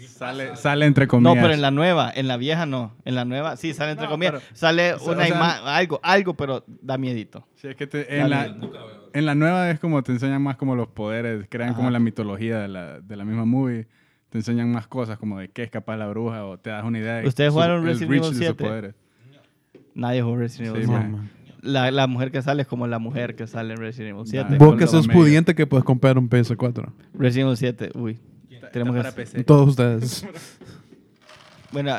sale, sale entre No, comillas. pero en la nueva, en la vieja no. En la nueva sí sale entre No, comillas. pero- sale una o sea- ima- algo, algo, pero da miedito. Sí, es que te- en, la, en la nueva es como te enseñan más como los poderes, crean Ajá. como la mitología de la, de la misma movie. Te enseñan más cosas como de qué es capaz la bruja o te das una idea de ¿Ustedes su- jugaron Resident Evil de sus 7? poderes. Nadie jugó Resident Evil Sí, 7. no, man. man. La, la mujer que sale es como la mujer que sale en Resident Evil 7. Nah. Vos que sos medio. pudiente que puedes comprar un PS4. Resident Evil 7, uy. Tenemos que... Todos ustedes. Bueno,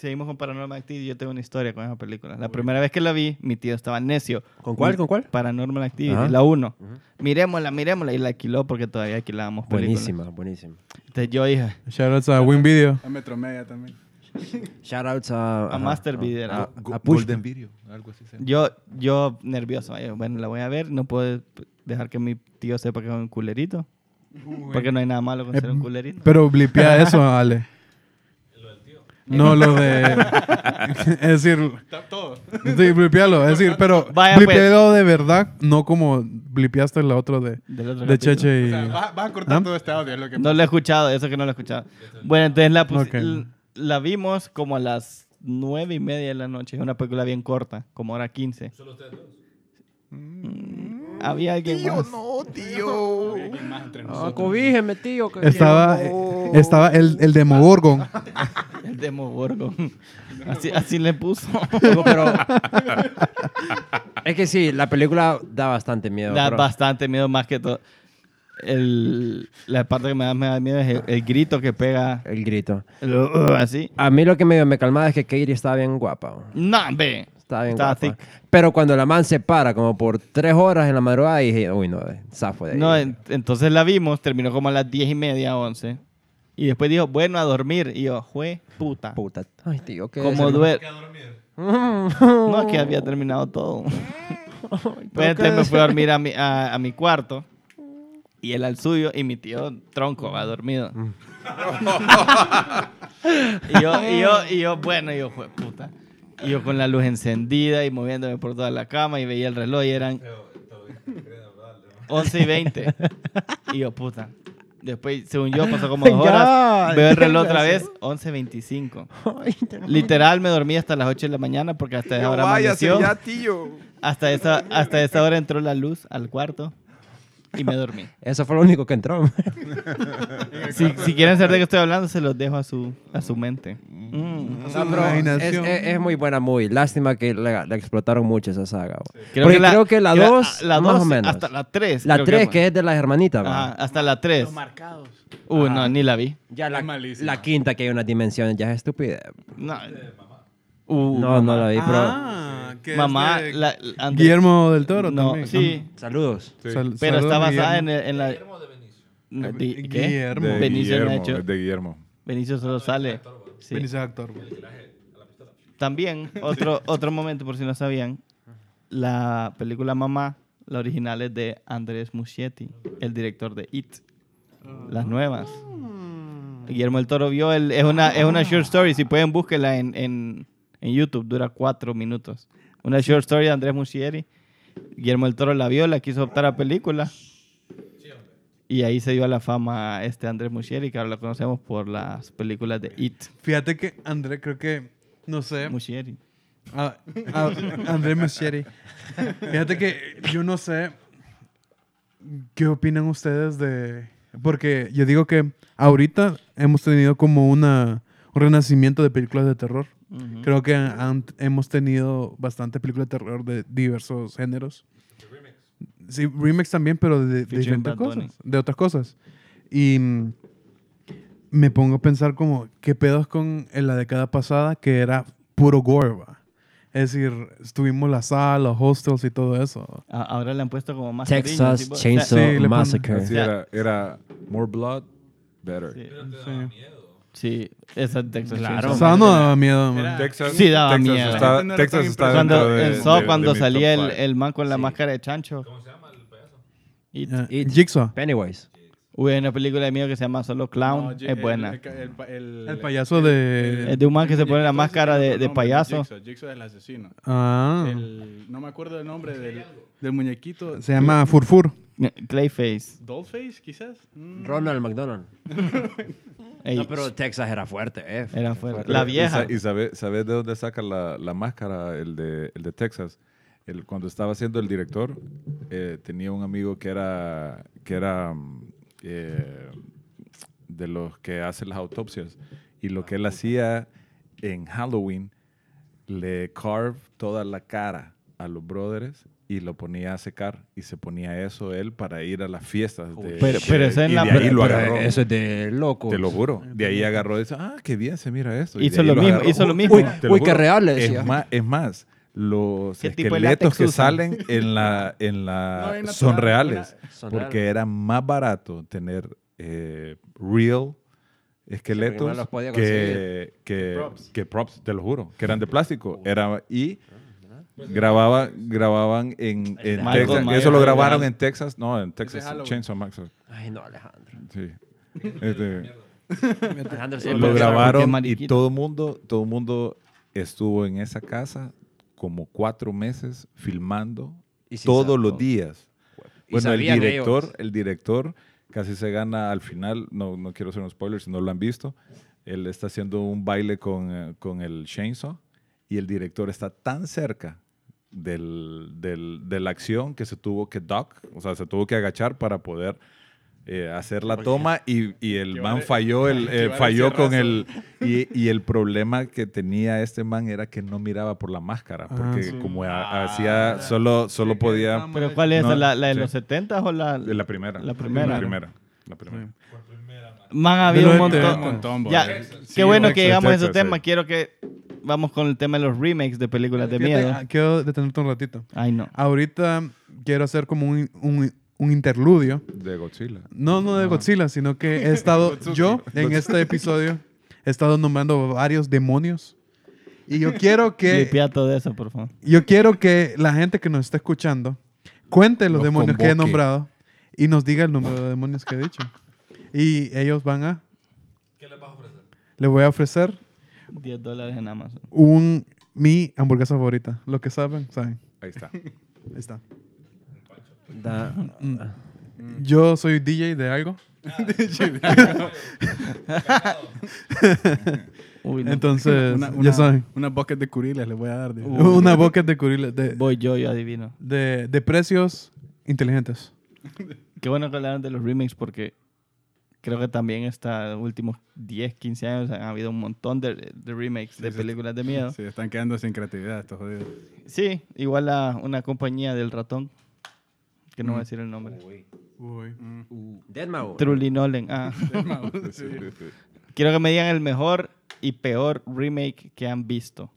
seguimos con Paranormal Activity. Yo tengo una historia con esa película. La primera vez que la vi, mi tío estaba necio. ¿Con cuál? ¿Con cuál? Paranormal Activity, Ajá. la 1. Miremosla, miremosla. Y la alquiló porque todavía alquilábamos películas. Buenísima, buenísima. Entonces yo dije, Shoutouts a Win Video. A Metromedia también. [LAUGHS] Shoutouts a... A Master Video, A, a Push. Golden Video, algo así. yo, yo nervioso. Bueno, la voy a ver. No puedo dejar que mi tío sepa que es un culerito. Porque no hay nada malo con Eh, ser un culerito. Pero blipea eso, Ale. No lo de. [LAUGHS] es decir. Todo. Sí, blipealo. Es decir, pero Vaya, pues. de verdad, no como blipeaste la otra de, otro de. Cheche O y. sea, vas, vas a cortar ¿Ah? todo este audio, es lo que No lo he escuchado, eso que no lo he escuchado. Bueno, entonces la, la vimos como a las nueve y media de la noche. Es una película bien corta, como hora 15. ¿Solo ustedes dos? Había alguien más. Ah, cobíjeme, tío. que- Estaba, No. estaba el, el Demogorgon. [LAUGHS] Demogorgon. [LAUGHS] Así, así le puso. [LAUGHS] Pero... [LAUGHS] es que sí, la película da bastante miedo. da pero- bastante miedo más que todo. el, la parte que me da, me da miedo es el, el grito que pega El grito. el, uh, así. A mí lo que medio me calmaba es que Katie estaba bien guapa. No, ve. Estaba bien Estaba guapa. thick. Pero cuando la man se para como por tres horas en la madrugada, dije, uy, no, zafo de ahí. No, en- entonces la vimos, terminó como a las diez y media, once. Y después dijo, bueno, a dormir. Y yo, jue, puta. Puta. Ay, tío, ¿qué Como es? duerme. No, es que había terminado todo. [LAUGHS] Pues entonces me fui a dormir a mi, a, a mi cuarto. Y él al suyo y mi tío tronco va dormido. [LAUGHS] y, yo, y, yo, y yo, bueno, y yo, fue puta. Y yo con la luz encendida y moviéndome por toda la cama y veía el reloj y eran 11 y 20. Y yo, puta. Después, según yo, pasó como [LAUGHS] dos horas. Veo el reloj [LAUGHS] otra vez, 11.25. [LAUGHS] Literal me dormí hasta las 8 de la mañana porque hasta esa hora amaneció. ya, tío. Hasta esa, hasta esa hora entró la luz al cuarto y me dormí. [LAUGHS] Eso fue lo único que entró. [LAUGHS] Si, si quieren saber de qué estoy hablando, se los dejo a su, a su mente. Mm. No, pero es, es- es muy buena movie. Lástima que la, la explotaron mucho esa saga. bro. Creo Porque que la- creo que la que 2, la más dos, o menos. Hasta la 3. la 3, que es de las hermanitas. Va. hasta la 3. Los marcados. Uy, no, ni la vi. Ya la, la quinta, que hay unas dimensiones, ya es estúpida. No, Uh, No, no la vi, pero... Ah, que es mamá, de la, Guillermo del Toro no, también. sí, Saludos. Sal- pero está basada en, Guillermo. en la... No, di- ¿Qué? Guillermo. De Benicio Guillermo, es de Guillermo. Benicio solo sale. Sí. Benicio es actor. También, otro, [LAUGHS] otro momento, por si no sabían, la película Mamá, la original es de Andrés Muschietti, el director de It, las nuevas. Guillermo del Toro vio, el, es, una, es una short story, si pueden búsquela en, en, en YouTube, dura cuatro minutos. Una short story de Andrés Muschietti. Guillermo del Toro la vio, la quiso optar a película. Y ahí se dio a la fama este Andrés Muschietti, que ahora lo conocemos por las películas de It. Fíjate que André, creo que, no sé, Muschietti. Ah, ah, André Muschietti. Fíjate que yo no sé qué opinan ustedes de... Porque yo digo que ahorita hemos tenido como una, un renacimiento de películas de terror. Ujú. Creo que han- hemos tenido bastante películas de terror de diversos géneros. Sí, remakes también, pero de, de diferentes Bunny. cosas, de otras cosas. Y me pongo a pensar como, ¿qué pedos con en la década pasada que era puro gore, va? Es decir, estuvimos la sala, los hostels y todo eso. Ahora le han puesto como más Texas Chainsaw Sí, ponen- Massacre. Era, era more blood, better. Sí, Sí. Sí, esa Texas Claro. Chainsaw Saw no daba miedo, man. Era- Texas, Sí, daba Texas miedo. Está, no Texas está Cuando, de, en Saw, de- cuando de salía el, el man con la máscara de chancho. Y Ya. It. Jigsaw. Pennywise. hubo una película de miedo que se llama Solo Clown, No, es el- buena. El, el, el- El payaso de... Es de un man que se pone la máscara sí de, nombre, payaso. Jigsaw, Jigsaw es el asesino. Ah, El- no me acuerdo el nombre del, del muñequito. se llama Furfur. Clayface. Dollface, quizás. Mm. Ronald McDonald. [LAUGHS] Ey, No, pero Texas era fuerte, eh. Era fuerte. La ¿Y vieja. ¿Y sabes sabe de dónde saca la, la máscara el de, el de Texas? El, cuando estaba siendo el director, eh, tenía un amigo que era, que era mm, eh, de los que hacen las autopsias. Y lo que él hacía en Halloween, le carve toda la cara a los brothers y lo ponía a secar. Y se ponía eso él para ir a las fiestas. De, Pero- pero eso en y la- de ahí pero- lo Pero agarró. eso es de loco. Te lo juro. De ahí agarró y dice, ah, qué bien se mira esto. Y Hizo lo mismo, agarró. hizo lo mismo. Uy, qué real, le decía. Es más, es más los ¿Qué tipo de esqueletos que usan? salen en la, [LAUGHS] en la No, es natural, son reales. Son porque reales. era más barato tener eh, real esqueletos que, que, props. que props, te lo juro, que eran de plástico. Era, y grababa, grababan en, en Michael Texas. Myers. Eso lo grabaron en Texas. No, en Texas. Chainsaw Massacre. Ay, no, Alejandro. Sí. Este, lo grabaron y todo mundo, todo mundo estuvo en esa casa como cuatro meses filmando Y todos los días. Bueno, el director, ellos. el director casi se gana al final, no, no quiero hacer un spoiler si no lo han visto, él está haciendo un baile con, eh, con el chainsaw y el director está tan cerca del, del- de la acción que se tuvo que duck, o sea, se tuvo que agachar para poder eh, hacer la toma y, y el man vale- falló, el, [LAUGHS] eh, vale falló con el... Y, [LAUGHS] y el problema que tenía este man era que no miraba por la máscara, porque sí. como ha- hacía, solo, solo podía... ¿Pero cuál es? No? ¿La, la de sí. los 70 o la...? La primera. La primera. La primera. La primera. Man, ha De habido un montón. 70. Un montón, Ya, qué bueno que llegamos a ese tema. sí. Quiero que vamos con el tema de los remakes de películas de Fíjate, miedo. ah, quiero detenerte un ratito. Ay, no. Ahorita quiero hacer como un, un- un interludio. De Godzilla. No, no de Godzilla, sino que he estado, [LAUGHS] yo en este episodio, he estado nombrando varios demonios. Y yo quiero [LAUGHS] que, Blipea todo eso, por favor. yo quiero que la gente que nos está escuchando cuente los Los demonios que he convoque. nombrado y nos diga el número de demonios que he dicho. Y ellos van a... ¿Qué les vas a ofrecer? Les voy a ofrecer 10 dólares en Amazon. un, mi hamburguesa favorita. Lo que saben, saben. Ahí está. Ahí está. Da- Yo soy DJ de algo. [LAUGHS] [LAUGHS] Uy, no. Entonces, Una, ya una, saben. una bucket de curiles les voy a dar. Una bucket de curiles. De, Voy yo, yo adivino. de, de precios inteligentes. Qué bueno que hablaron de los remakes porque creo que también estos últimos 10, 15 años han habido un montón de, de remakes de sí, películas de miedo. Sí, están quedando sin creatividad estos jodidos. Sí, igual a una compañía del ratón, que no voy a decir el nombre. Deadmau5. Truly Nolan. Ah. [LAUGHS] [LAUGHS] Quiero que me digan el mejor y peor remake que han visto.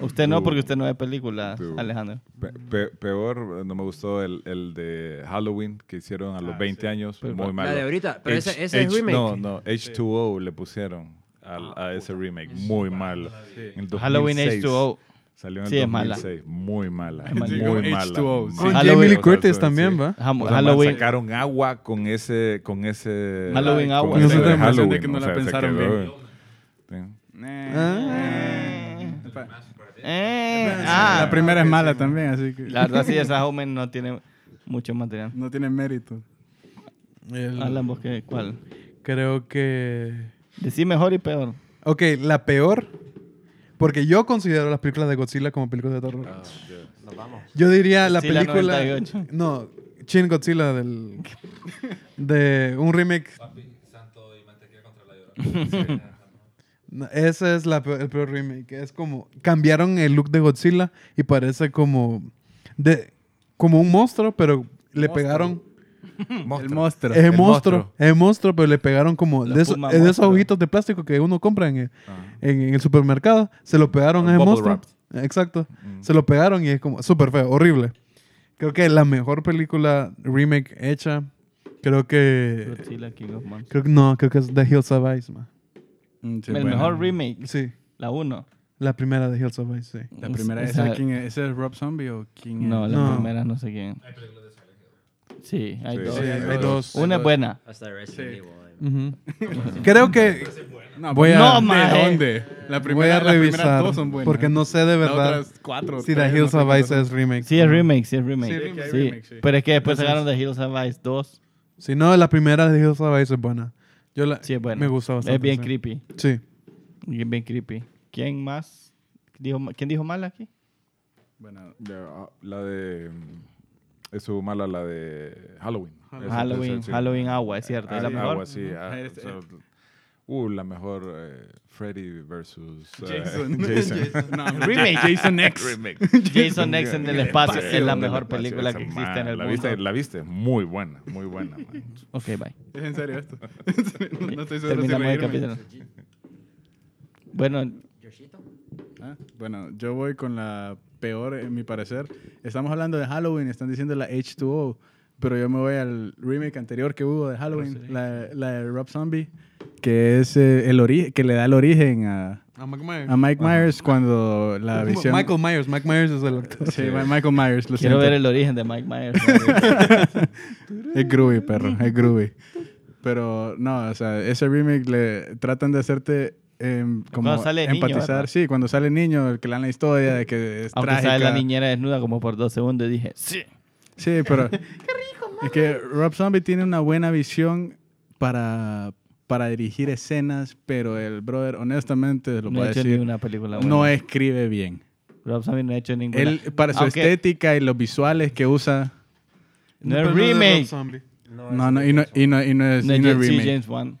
Usted no, porque usted no ve películas, Uh. Alejandro. Pe- pe- peor, eh, no me gustó el, el de Halloween que hicieron a los Ah, 20 sí. año Pero- muy malo. La de ahorita. Pero H- ese, ese es H- remake. No, no, H2O le pusieron al- a ese remake. Muy malo. En el Halloween 2006. H2O. Salió en el Sí, es mala. 2006. Muy mala. Es mala. Muy Sí, como mala. H2O, sí. Con Halloween. Jamie Lee Curtis sí. también, ¿va? Ham- O sea, Halloween. sacaron agua con ese, con ese Halloween con agua. ese Con ese de tema. Halloween, que no o la sea, se pensaron quedó- bien. Sí. Eh, Epa. Eh, ah, La primera es mala también, así que La verdad sí, esa Homen no tiene mucho material. no tiene mérito. El- Hablan vos que, ¿cuál? creo que... Decí mejor y peor. Ok, la peor. Porque yo considero las películas de Godzilla como películas de terror. Nos vamos. Yo diría la Godzilla película... 98. No, Shin Godzilla del... De un remake... [LAUGHS] No, Ese es la peor- el peor remake. Es como... Cambiaron el look de Godzilla y parece como... De, como un monstruo, pero le pegaron... [LAUGHS] El monstruo. Es el El monstruo, monstruo. es el monstruo, pero le pegaron como La de, esos- puma de esos monstruo. ojitos de plástico que uno compra en el, Ah. en, en el supermercado. Se lo pegaron a ese monstruo. wrap. Exacto. Mm. Se lo pegaron y es como súper feo, horrible. Creo que la mejor película remake hecha, creo que... Godzilla King of Monsters. Creo que no, creo que es The Hills of Ice, ma. Mm, sí, el buena. mejor remake, Sí, la 1. la primera de Hills of Ice, sí. La primera, Esa- ¿esa, quién es? ¿Ese es Rob Zombie o quién es? No, la No. primera no sé quién. Sí, hay Sí, dos. Sí, hay hay dos. Una es buena. Hasta Resident Sí. Evil. Creo que No, Voy a- No, ¿De dónde? La voy primera, a las primeras revisar dos son buenas. porque no sé de verdad cuatro. si The Hills of Ice es remake. Sí, es remake, sí, es remake. Sí, Sí, remake, hay remake, sí. Pero es que después sacaron The Hills of Ice 2. Si no, la primera de Hills of Ice es buena. Yo la, Sí, es buena. me gusta bastante. Es bien sí. creepy. Sí. Bien, bien creepy. ¿Quién más? Dijo, ¿Quién dijo mal aquí? Bueno, De- ah, La de. mm, Estuvo mala la de Halloween. Esa- Halloween, esa, sí. Halloween Agua, es cierto. ¿Es la mejor? agua, sí, ah, Es- o sea, uh, la mejor eh, Freddy versus eh, [LAUGHS] Jason. Jason. No, [LAUGHS] Remake. Jason X. [LAUGHS] Remake. Jason X en el espacio es la el mejor película que existe en el ¿La mundo. viste? ¿La viste? Muy buena, muy buena. man. Ok, bye. ¿Es en serio esto? no, no estoy seguro si Terminamos el reírme. capítulo. Bueno, Ah, Bueno, yo voy con la peor, en mi parecer. Estamos hablando de Halloween, están diciendo la H2O, pero yo me voy al remake anterior que hubo de Halloween, la, la de Rob Zombie, que es eh, el ori- que le da el origen a, A Mike Myers. a Mike Myers cuando la visión... Michael Myers. Mike Myers es el actor. Sí, Michael Myers, lo quiero siento. ver el origen de Mike Myers. [LAUGHS] Es groovy, perro, es groovy. Pero no, o sea, ese remake le tratan de hacerte em, como Cuando sale niño, empatizar. sí, cuando sale niño, el que le dan la historia de que es Aunque trágica. sale la niñera desnuda como por dos segundos, dije, sí. Sí, pero [LAUGHS] es que Rob Zombie tiene una buena visión para, para dirigir escenas, pero el brother, honestamente, lo No puedo decir, ni una película buena. no escribe bien. Rob Zombie no ha hecho ninguna. Él, para su Aunque estética y los visuales que usa, No es remake. No, no, y no, y no, y no es, No, no es remake. James Wan.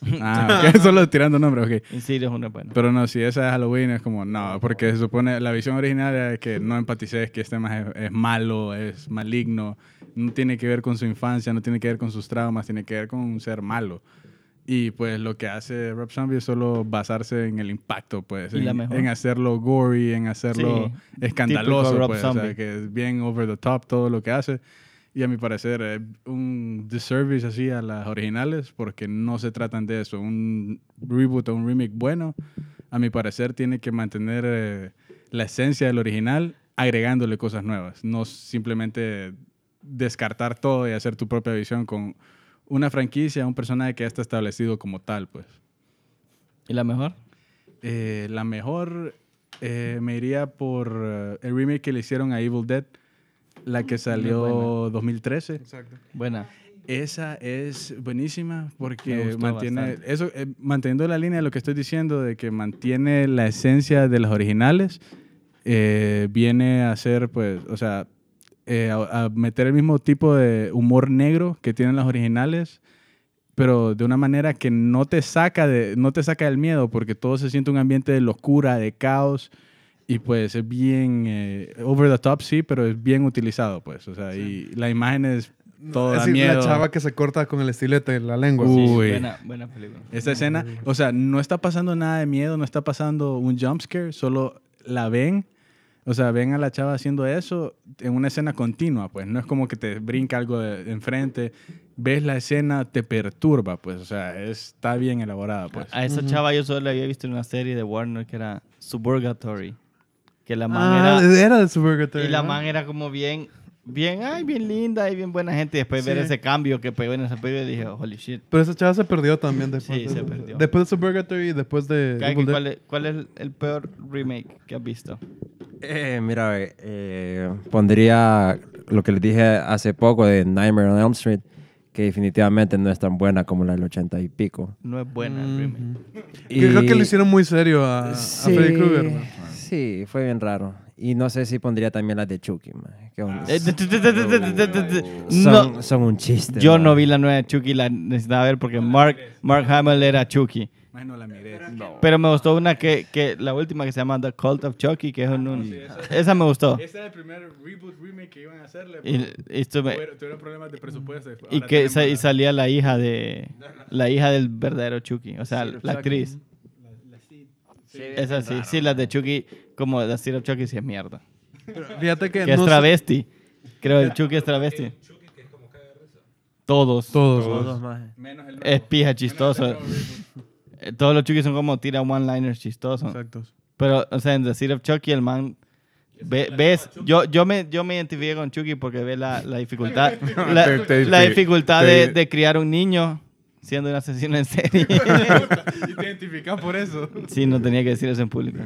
[LAUGHS] Ah, ok, [LAUGHS] solo tirando nombres, ok. Insidious es una buena. Pero no, si esa de Halloween es como, no, porque se supone, la visión original era que no empatices que este más es, es malo, es maligno, no tiene que ver con su infancia, no tiene que ver con sus traumas, tiene que ver con un ser malo. Y pues lo que hace Rob Zombie es solo basarse en el impacto, pues, en, en hacerlo gory, en hacerlo Sí, escandaloso, pues, o sea, que es bien over the top todo lo que hace. Y a mi parecer es un disservice así a las originales porque no se tratan de eso. Un reboot o un remake bueno, a mi parecer, tiene que mantener eh, la esencia del original agregándole cosas nuevas. No simplemente descartar todo y hacer tu propia visión con una franquicia, un personaje que ya está establecido como tal, pues. ¿Y la mejor? Eh, la mejor eh, me iría por eh, el remake que le hicieron a Evil Dead, la que salió 2013. Exacto. Buena. Esa es buenísima porque mantiene bastante. eso eh, manteniendo la línea de lo que estoy diciendo de que mantiene la esencia de las originales eh, viene a ser pues o sea eh, a, a meter el mismo tipo de humor negro que tienen las originales pero de una manera que no te saca de no te saca del miedo porque todo se siente un ambiente de locura de caos y pues es bien eh, over the top sí pero es bien utilizado pues o sea y la imagen es todo Es da decir, miedo la chava que se corta con el estilete de la lengua. Uh, Sí, Uy. buena, buena película. Esa escena, o sea, no está pasando nada de miedo, no está pasando un jump scare, solo la ven, o sea, ven a la chava haciendo eso en una escena continua, pues, no es como que te brinca algo de, de enfrente, ves la escena, te perturba, pues, o sea, está bien elaborada, pues. A esa chava yo solo la había visto en una serie de Warner que era Suburgatory. Que la man Ah, era... era de Suburgatory. Y la ¿no? man era como bien, bien, ay, bien linda y bien buena gente. Y después ver Sí. ese cambio que pegó en esa película, dije, holy shit. Pero esa chava se perdió también después. Sí, de, se perdió. Después de y después de. ¿Cuál es, cuál es el peor remake que has visto? Eh, mira, eh, pondría lo que les dije hace poco de Nightmare on Elm Street, que definitivamente no es tan buena como la del ochenta y pico. No es buena el remake. Que Creo que lo hicieron muy serio a, a Sí, Freddy Krueger. ¿no? sí, fue bien raro. Y no sé si pondría también las de Chucky, ah, son, un chiste. Yo no vi la nueva de Chucky, la necesitaba ver porque Mark, Mark Hamill era Chucky. La miré. Pero me gustó una que, que, la última que se llama The Cult of Chucky, que es un... Ah, esa, me gustó. Ese era el primer reboot remake que iban a hacerle. Y, pues. tuvieron problemas de presupuesto. Y, que, salía la hija de... [LAUGHS] La hija del verdadero Chucky, o sea, la actriz sí. Sí, las de Chucky, como la Seed of Chucky, sí es mierda. Fíjate que. Que es no sé- travesti. Creo el Chucky es travesti. Todos. Todos. Todos, man. Menos el Es pija chistoso. Eh, Todos los Chucky son como tira one-liners chistosos. Exacto. Pero, o sea, en The Seed of Chucky, el man. ve- ¿Ves? Yo, yo, me, yo me identifiqué con Chucky porque ve la, la dificultad, [LAUGHS] la, la dificultad de, de criar un niño siendo un asesino en serie. [LAUGHS] y te identificas por eso. sí, no tenía que decir eso en público.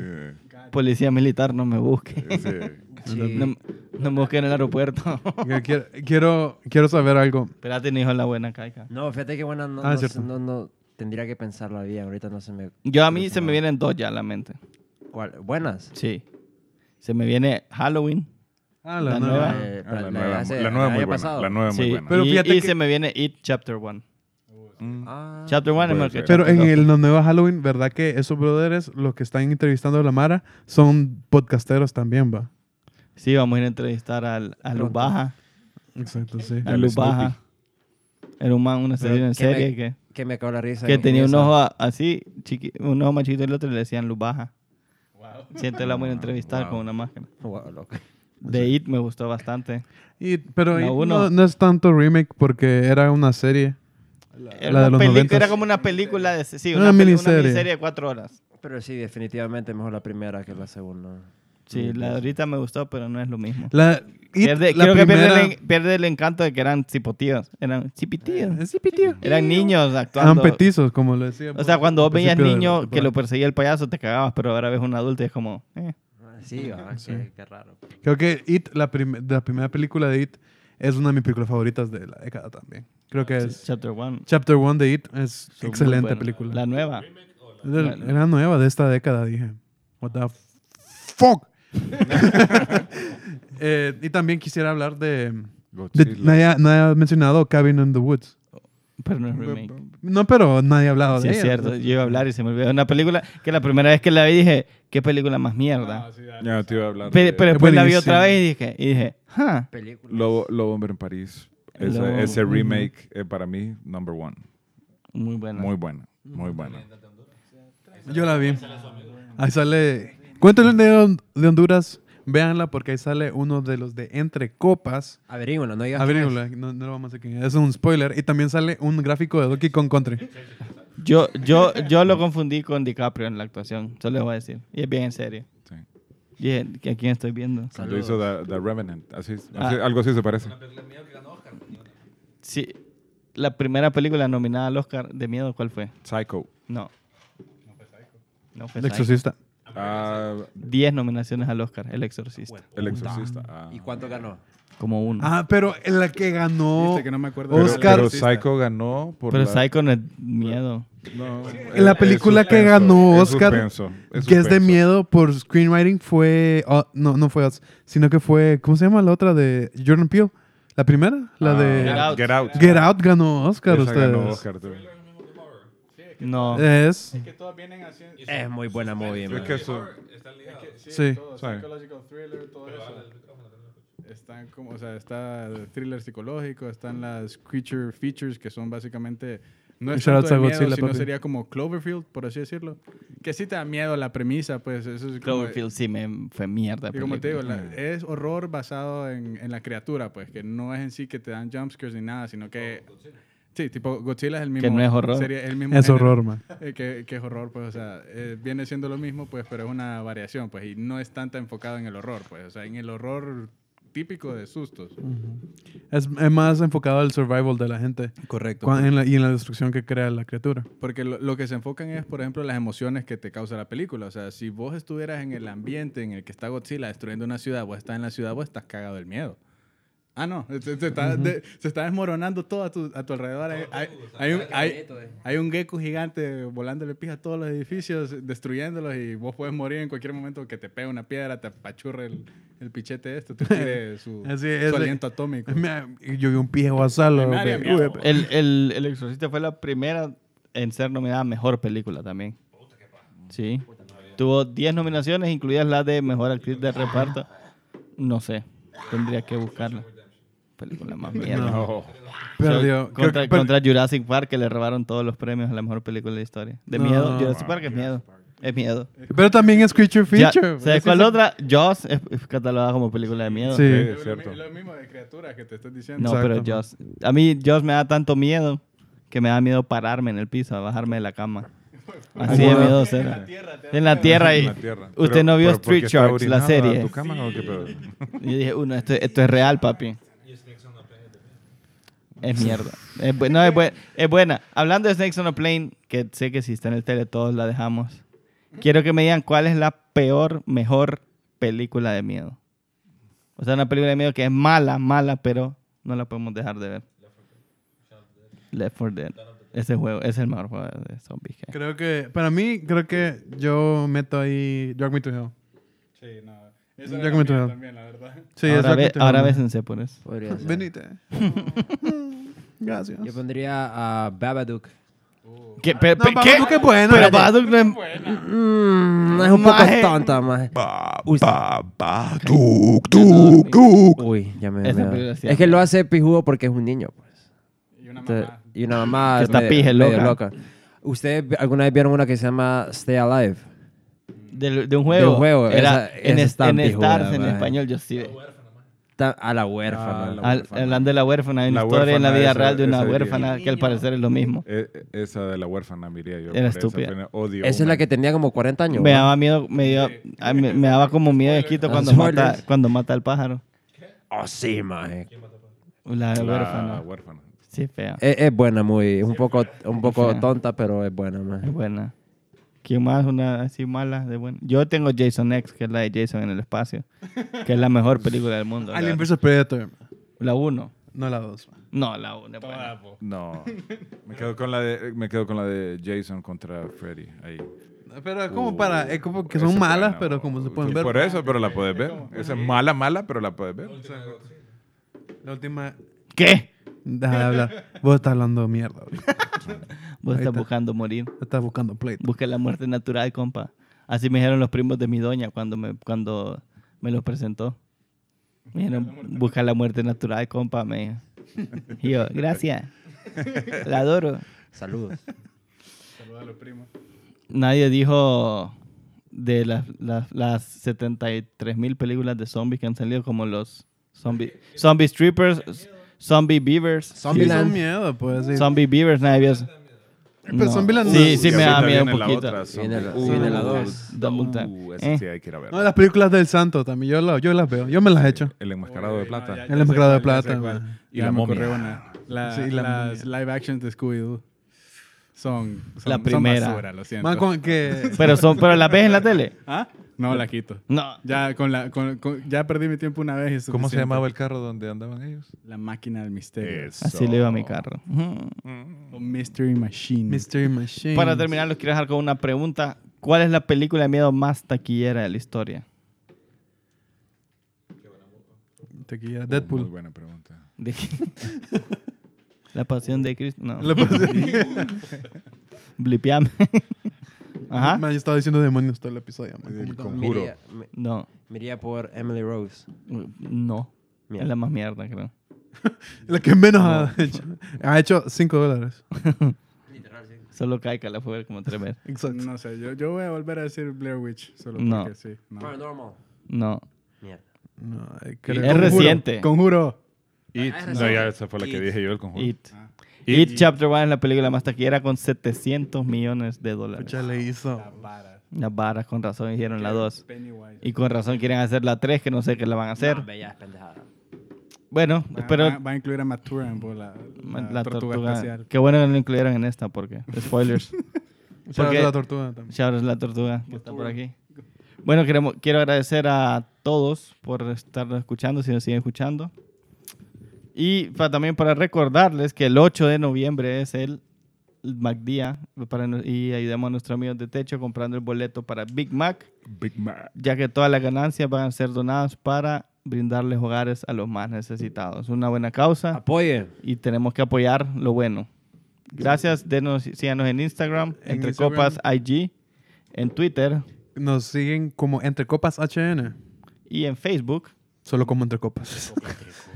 Policía militar, no me busque. sí. [LAUGHS] No, no me busque en el aeropuerto. [LAUGHS] Quiero, quiero, quiero saber algo. Espérate, hijo en la buena caica. No, fíjate que buena no, Ah, no, no, no- tendría que pensarla bien. Ahorita no se me. Yo a mí se me vienen dos ya a la mente. ¿Cuál? ¿Buenas? Sí. Se me viene Halloween. Ah, La la, nueva. nueva. Eh, Ah, la la- nueva, la nueva el muy buena. pasado. La nueva muy Sí. buena. Pero y, fíjate y que- se me viene It Chapter 1. Mm. Ah, Chapter 1 es Puede mejor que ser. Pero en 2. el la nueva Halloween, ¿verdad que esos brothers, los que están entrevistando a la Mara, son podcasteros también, va? Sí, vamos a ir a entrevistar al, a Luz. Baja. Exacto, sí. A Al Luz. Baja. Era un man, una serie en que me- serie que, que me acabó la risa. que en- tenía en un ojo a- así, chiqui, un ojo más chiquito y el otro y le decían Luz Baja. Siente la voy a entrevistar Wow. con una máscara. Wow, loco. De It me gustó bastante. Pero no, no es tanto remake porque era una serie. Era, La de los peli- noventas. era como una película de sí, Una una, miniserie. una miniserie de cuatro horas. Pero sí, definitivamente mejor la primera que la segunda. Sí, la de ahorita me gustó, pero no es lo mismo. La, It, Pierde- la creo que primera- pierde el, pierde el encanto de que eran cipotíos. Eran cipitíos. Eh, sí. Eran niños Eran actuando. petizos, como le decía. O sea, cuando vos veías la niño que lo perseguía el payaso, te cagabas, pero ahora ves un adulto y es como... eh. Sí, va, Qué, qué raro. Creo que It, la, prim- la primera película de It, es una de mis películas favoritas de la década también. Creo que es... Chapter 1. Chapter 1 de It es excelente película. La nueva. Era era nueva de esta década, dije. What the fuck? [LAUGHS] [LAUGHS] Eh, y también quisiera hablar de De- nadie, nadie ha mencionado Cabin in the Woods. Pero no es remake. No, pero nadie ha hablado Sí, de es ella. cierto. Yo iba a hablar y se me olvidó. Una película que la primera vez que la vi dije, ¿qué película más mierda? Ya te iba a hablar. Pe- de pero después la vi otra vez y dije, y dije, "Huh". Lobo, Lobo Hombre en París. Ese, Lobo- ese remake es para mí number one. Muy buena. Muy buena. Muy buena. Yo la vi. Ahí sale. Cuéntale de, de Honduras. Véanla porque ahí sale uno de los de Entre Copas. Averígüenlo, no digas A quién ver, es. no, no lo vamos a decir. Es un spoiler. Y también sale un gráfico de Donkey Kong Country. Yo, yo, yo lo confundí con DiCaprio en la actuación. Solo les voy a decir. Y es bien en serio. Sí. Y dije, ¿que ¿a quién estoy viendo? Cuando hizo The, The Revenant. Así, Ah. así- algo así se parece. Sí. La primera película nominada al Oscar de miedo, ¿cuál fue? Psycho. No. No fue El Psycho. exorcista. Ah, 10 nominaciones al Oscar, El Exorcista. el Exorcista. Ah. ¿Y cuánto ganó? Como uno. Ah, pero en la que ganó. Viste que no me acuerdo. Pero, Oscar- pero Psycho ganó por Pero la- Psycho no es miedo. No, En la es- película es que suspenso, ganó es Oscar, suspenso, es que es de miedo por screenwriting fue. oh, no, no fue Us, sino que fue. ¿Cómo se llama la otra de Jordan Peele? ¿La primera? La Ah, de. Get Out. Get Out. Get Out ganó Oscar. Esa ustedes. ganó Oscar. No. Es. Que todas vienen haciendo. Es muy buena movie, Es que eso- Sí. Todo, Sí. psychological thriller, todo eso. Están como, o sea, está el thriller psicológico, están las creature features que son básicamente no es tanto de a miedo, Godzilla, sino papi. sería como Cloverfield, por así decirlo. Que sí te da miedo la premisa, pues eso es como, Cloverfield sí me fue mierda. y como te digo, la- es horror basado en, en la criatura, pues que no es en sí que te dan jumpscares ni nada, sino que sí, tipo Godzilla es el mismo no es horror. sería el mismo Es género. horror, man. [LAUGHS] Eh, que, que es horror, pues, o sea, eh, viene siendo lo mismo, pues, pero es una variación, pues, y no es tanta enfocado en el horror, pues, o sea, en el horror típico de sustos. Es, es más enfocado al survival de la gente. Correcto. En la- y en la destrucción que crea la criatura. Porque lo, lo que se enfocan es, por ejemplo, las emociones que te causa la película. O sea, si vos estuvieras en el ambiente en el que está Godzilla destruyendo una ciudad, vos estás en la ciudad, vos estás cagado del miedo. Ah, no, se, se está, de- se está desmoronando todo a tu, a tu alrededor. Hay, hay- hay un, hay, hay un gecko gigante volándole pija a todos los edificios, destruyéndolos y vos puedes morir en cualquier momento que te pegue una piedra, te apachurre el, el pichete este, te tire [LAUGHS] su, Así su aliento atómico. Me- Yo vi un miedo. Uy, El, el, el Exorcista fue la primera en ser nominada a Mejor Película también. Sí. Tuvo 10 nominaciones, incluidas la de Mejor Actriz de [LAUGHS] Reparto. No sé, tendría que buscarla. Película más [LAUGHS] mierda. No. Perdió. Creo Contra, que per- contra Jurassic Park, que le robaron todos los premios a la mejor película de la historia. De No. miedo, Jurassic Park es miedo. Es miedo. Pero también es creature Ya, feature. ¿Sabes cuál otra? Jaws es, es catalogada como película de miedo. Sí. Sí, Es cierto. lo, mismo de criaturas que te estoy diciendo. No, pero. Jaws. A mí Jaws me da tanto miedo que me da miedo pararme en el piso, bajarme de la cama. [LAUGHS] Así de Wow. miedoso era. En la tierra y En la tierra. usted Pero- no vio Street Sharks, la serie. tu cama o qué pedo? Y yo dije, uno, esto, esto es real, papi. Es mierda. Es, bu- no, es, bue- es buena. Hablando de Snakes on a Plane, que sé que si está en el tele todos la dejamos. Quiero que me digan cuál es la peor, mejor película de miedo. O sea, una película de miedo que es mala, mala, pero no la podemos dejar de ver. Left 4 Dead. Ese juego, ese es el mejor juego de zombies. que. Creo que, para mí, creo que yo meto ahí Drag Me to Hell. Sí, no. Eso que me mía tocó. también, la verdad. Sí, ahora Drag ve- to Hell. ahora bésense por eso. Podría ser. Venite. [LAUGHS] Gracias. Yo pondría a Babadook. ¿Qué? Pe- No, ¿qué? Babadook es buena. Pero Babadook no es... Mm, es un poco Maje. tonta, más. Uy, ya me. Esa me- película sí es que lo hace pijudo porque es un niño, pues. Y una Entonces, mamá. y una mamá. Que está medio- pije, medio loca. ¿Ustedes alguna vez vieron una que se llama Stay Alive? De, de un juego. De un juego, Era esa- en, esa es- está en pijuda, Stars en maje. español, yo sí. Ta- A la huérfana. Ah, la Al- huérfana. hablando de la huérfana, hay una La historia en la vida esa- real de una esa huérfana que al parecer es lo mismo. Eh, esa de la huérfana, miría yo. Era esa estúpida. pena. Odio. Esa es la que tenía como 40 años. Me daba miedo, me, dio- me, me daba como miedo de quito Ah, cuando mata, cuando mata al pájaro. Oh, sí, maje. La La huérfana. huérfana. Sí, fea. Es, es buena, muy. Es un poco, un poco fea. tonta, pero es buena, maje. Es buena. ¿Quién más? Una así mala de buena. Yo tengo Jason X, que es la de Jason en el espacio. Que es la mejor película del mundo. [LAUGHS] Alien vs Predator. la uno. No la dos. No, la uno es buena. No. me, quedo con la de, me quedo con la de Jason contra Freddy. Ahí. Pero es como Uh, para, es como que son malas, buena, pero como se pueden sí, ver. Por eso, pero la puedes ver. Esa es mala, mala, pero la puedes ver. La última. ¿Qué? Deja de hablar. Vos estás hablando mierda. [LAUGHS] [LAUGHS] Vos estás está. buscando morir. Estás buscando pleito. Busca la muerte natural, compa. Así me dijeron los primos de mi doña cuando me, cuando me los presentó. Me dijeron, busca la muerte natural, compa. Me. Y yo, gracias. La adoro. Saludos. Saludos a los primos. Nadie dijo de las, las, las 73 mil películas de zombies que han salido como los zombie, zombie strippers, zombie beavers. Zombie- Sí, miedo, pues. Sí. Zombie beavers, nadie vio Pero Zombieland no- Sí, sí Y me da miedo un viene la poquito. otra, Viene la- zombie. viene la Uh, dos. Double tap. Uh, esa Eh. sí hay que ir a ver. No, las películas del santo también. Yo, la- yo las veo. Yo me las he hecho. El enmascarado de plata. No, ya- El ya enmascarado de plata, man. Y la me momia. una. La- Sí, la las momia. live actions de Scooby-Doo son, son, La son primera. basura, lo siento. Man, que. [LAUGHS] Pero, son, pero las ves en la tele. ¿Ah? No, la quito. No. Ya, con la, con- con- ya perdí mi tiempo una vez. y ¿Cómo se llamaba el carro donde andaban ellos? La máquina del misterio. Eso. Así le iba a mi carro. O Mystery Machine. Mystery Machine. Para terminar, los quiero dejar con una pregunta. ¿Cuál es la película de miedo más taquillera de la historia? Tequila, Muy Deadpool. buena pregunta. ¿De qué? [LAUGHS] La pasión de Cristo. No. Le pasé- [LAUGHS] Blipeame. Ajá. Man, yo estaba diciendo demonios todo el episodio. man. El ¿Cómo conjuro. Miría, me, No. me iría por Emily Rose. No. Mierda. Es la más mierda, creo. [LAUGHS] La que menos ha hecho. Ha hecho 5 dólares. [LAUGHS] Solo Kaika la fue ver como tres veces. Exacto. No sé, yo, yo voy a volver a decir Blair Witch. Solo No. porque sí. No. Paranormal. No. Mierda. No, eh, creo- Es reciente. Conjuro. It. Ah, No, ya esa fue la que It. dije yo, el conjuro. It. Ah. It, Chapter 1 es la película más taquillera con 700 millones de dólares. Pucha, le hizo. La vara. Las varas con razón hicieron la 2. Pennywise. Y con razón quieren hacer la 3, que no sé qué la van a hacer. No, ya pendejada. Bueno, Va, espero va- va a incluir a Maturan por la, la, la, tortuga, tortuga. espacial. Qué bueno que no lo incluyeron en esta, porque. [LAUGHS] Spoilers. [LAUGHS] Shout out Porque- la tortuga también. Shout la tortuga que está por aquí. Bueno, queremos, quiero agradecer a todos por estar escuchando, si nos siguen escuchando. Y pa- también para recordarles que el 8 de noviembre es el MacDía para, y ayudemos a nuestros amigos de Techo comprando el boleto para Big Mac, Big Mac. ya que todas las ganancias van a ser donadas para brindarles hogares a los más necesitados. Una buena causa Apoyen. y tenemos que apoyar lo bueno. Gracias, denos, síganos en Instagram, En entre Instagram. copas IG, en Twitter Nos siguen como Entre Copas HN. y en Facebook. Solo como Entre Copas. Y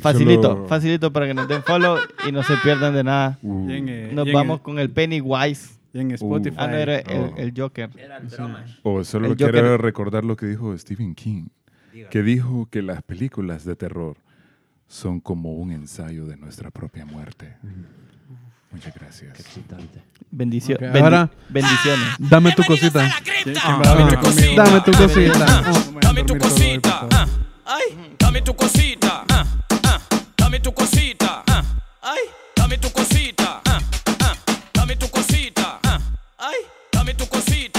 Facilito, solo- facilito para que nos den follow y no se pierdan de nada. Uh, Y en, eh, Nos y en- vamos con el Pennywise. Y en Spotify. Ah, no, era el, Oh. el Joker. Era el drama. O solo El quiero Joker. recordar lo que dijo Stephen King, que dijo que las películas de terror son como un ensayo de nuestra propia muerte. Muchas gracias. Excitante. Bendicio- Ok, bendi- ahora- bendiciones. Dame tu cosita. ¿Quién- quién Ah, ah? Dame tu cosita. Dame tu hoy, por cosita, favor. ah. ay, dame tu cosita, ah, ah. dame tu cosita, ah. ay, dame tu cosita, ah, ah. dame tu cosita, ah. ay, dame tu cosita, ah, ah. Muévete para aquí, muévete para allá. dame tu cosita,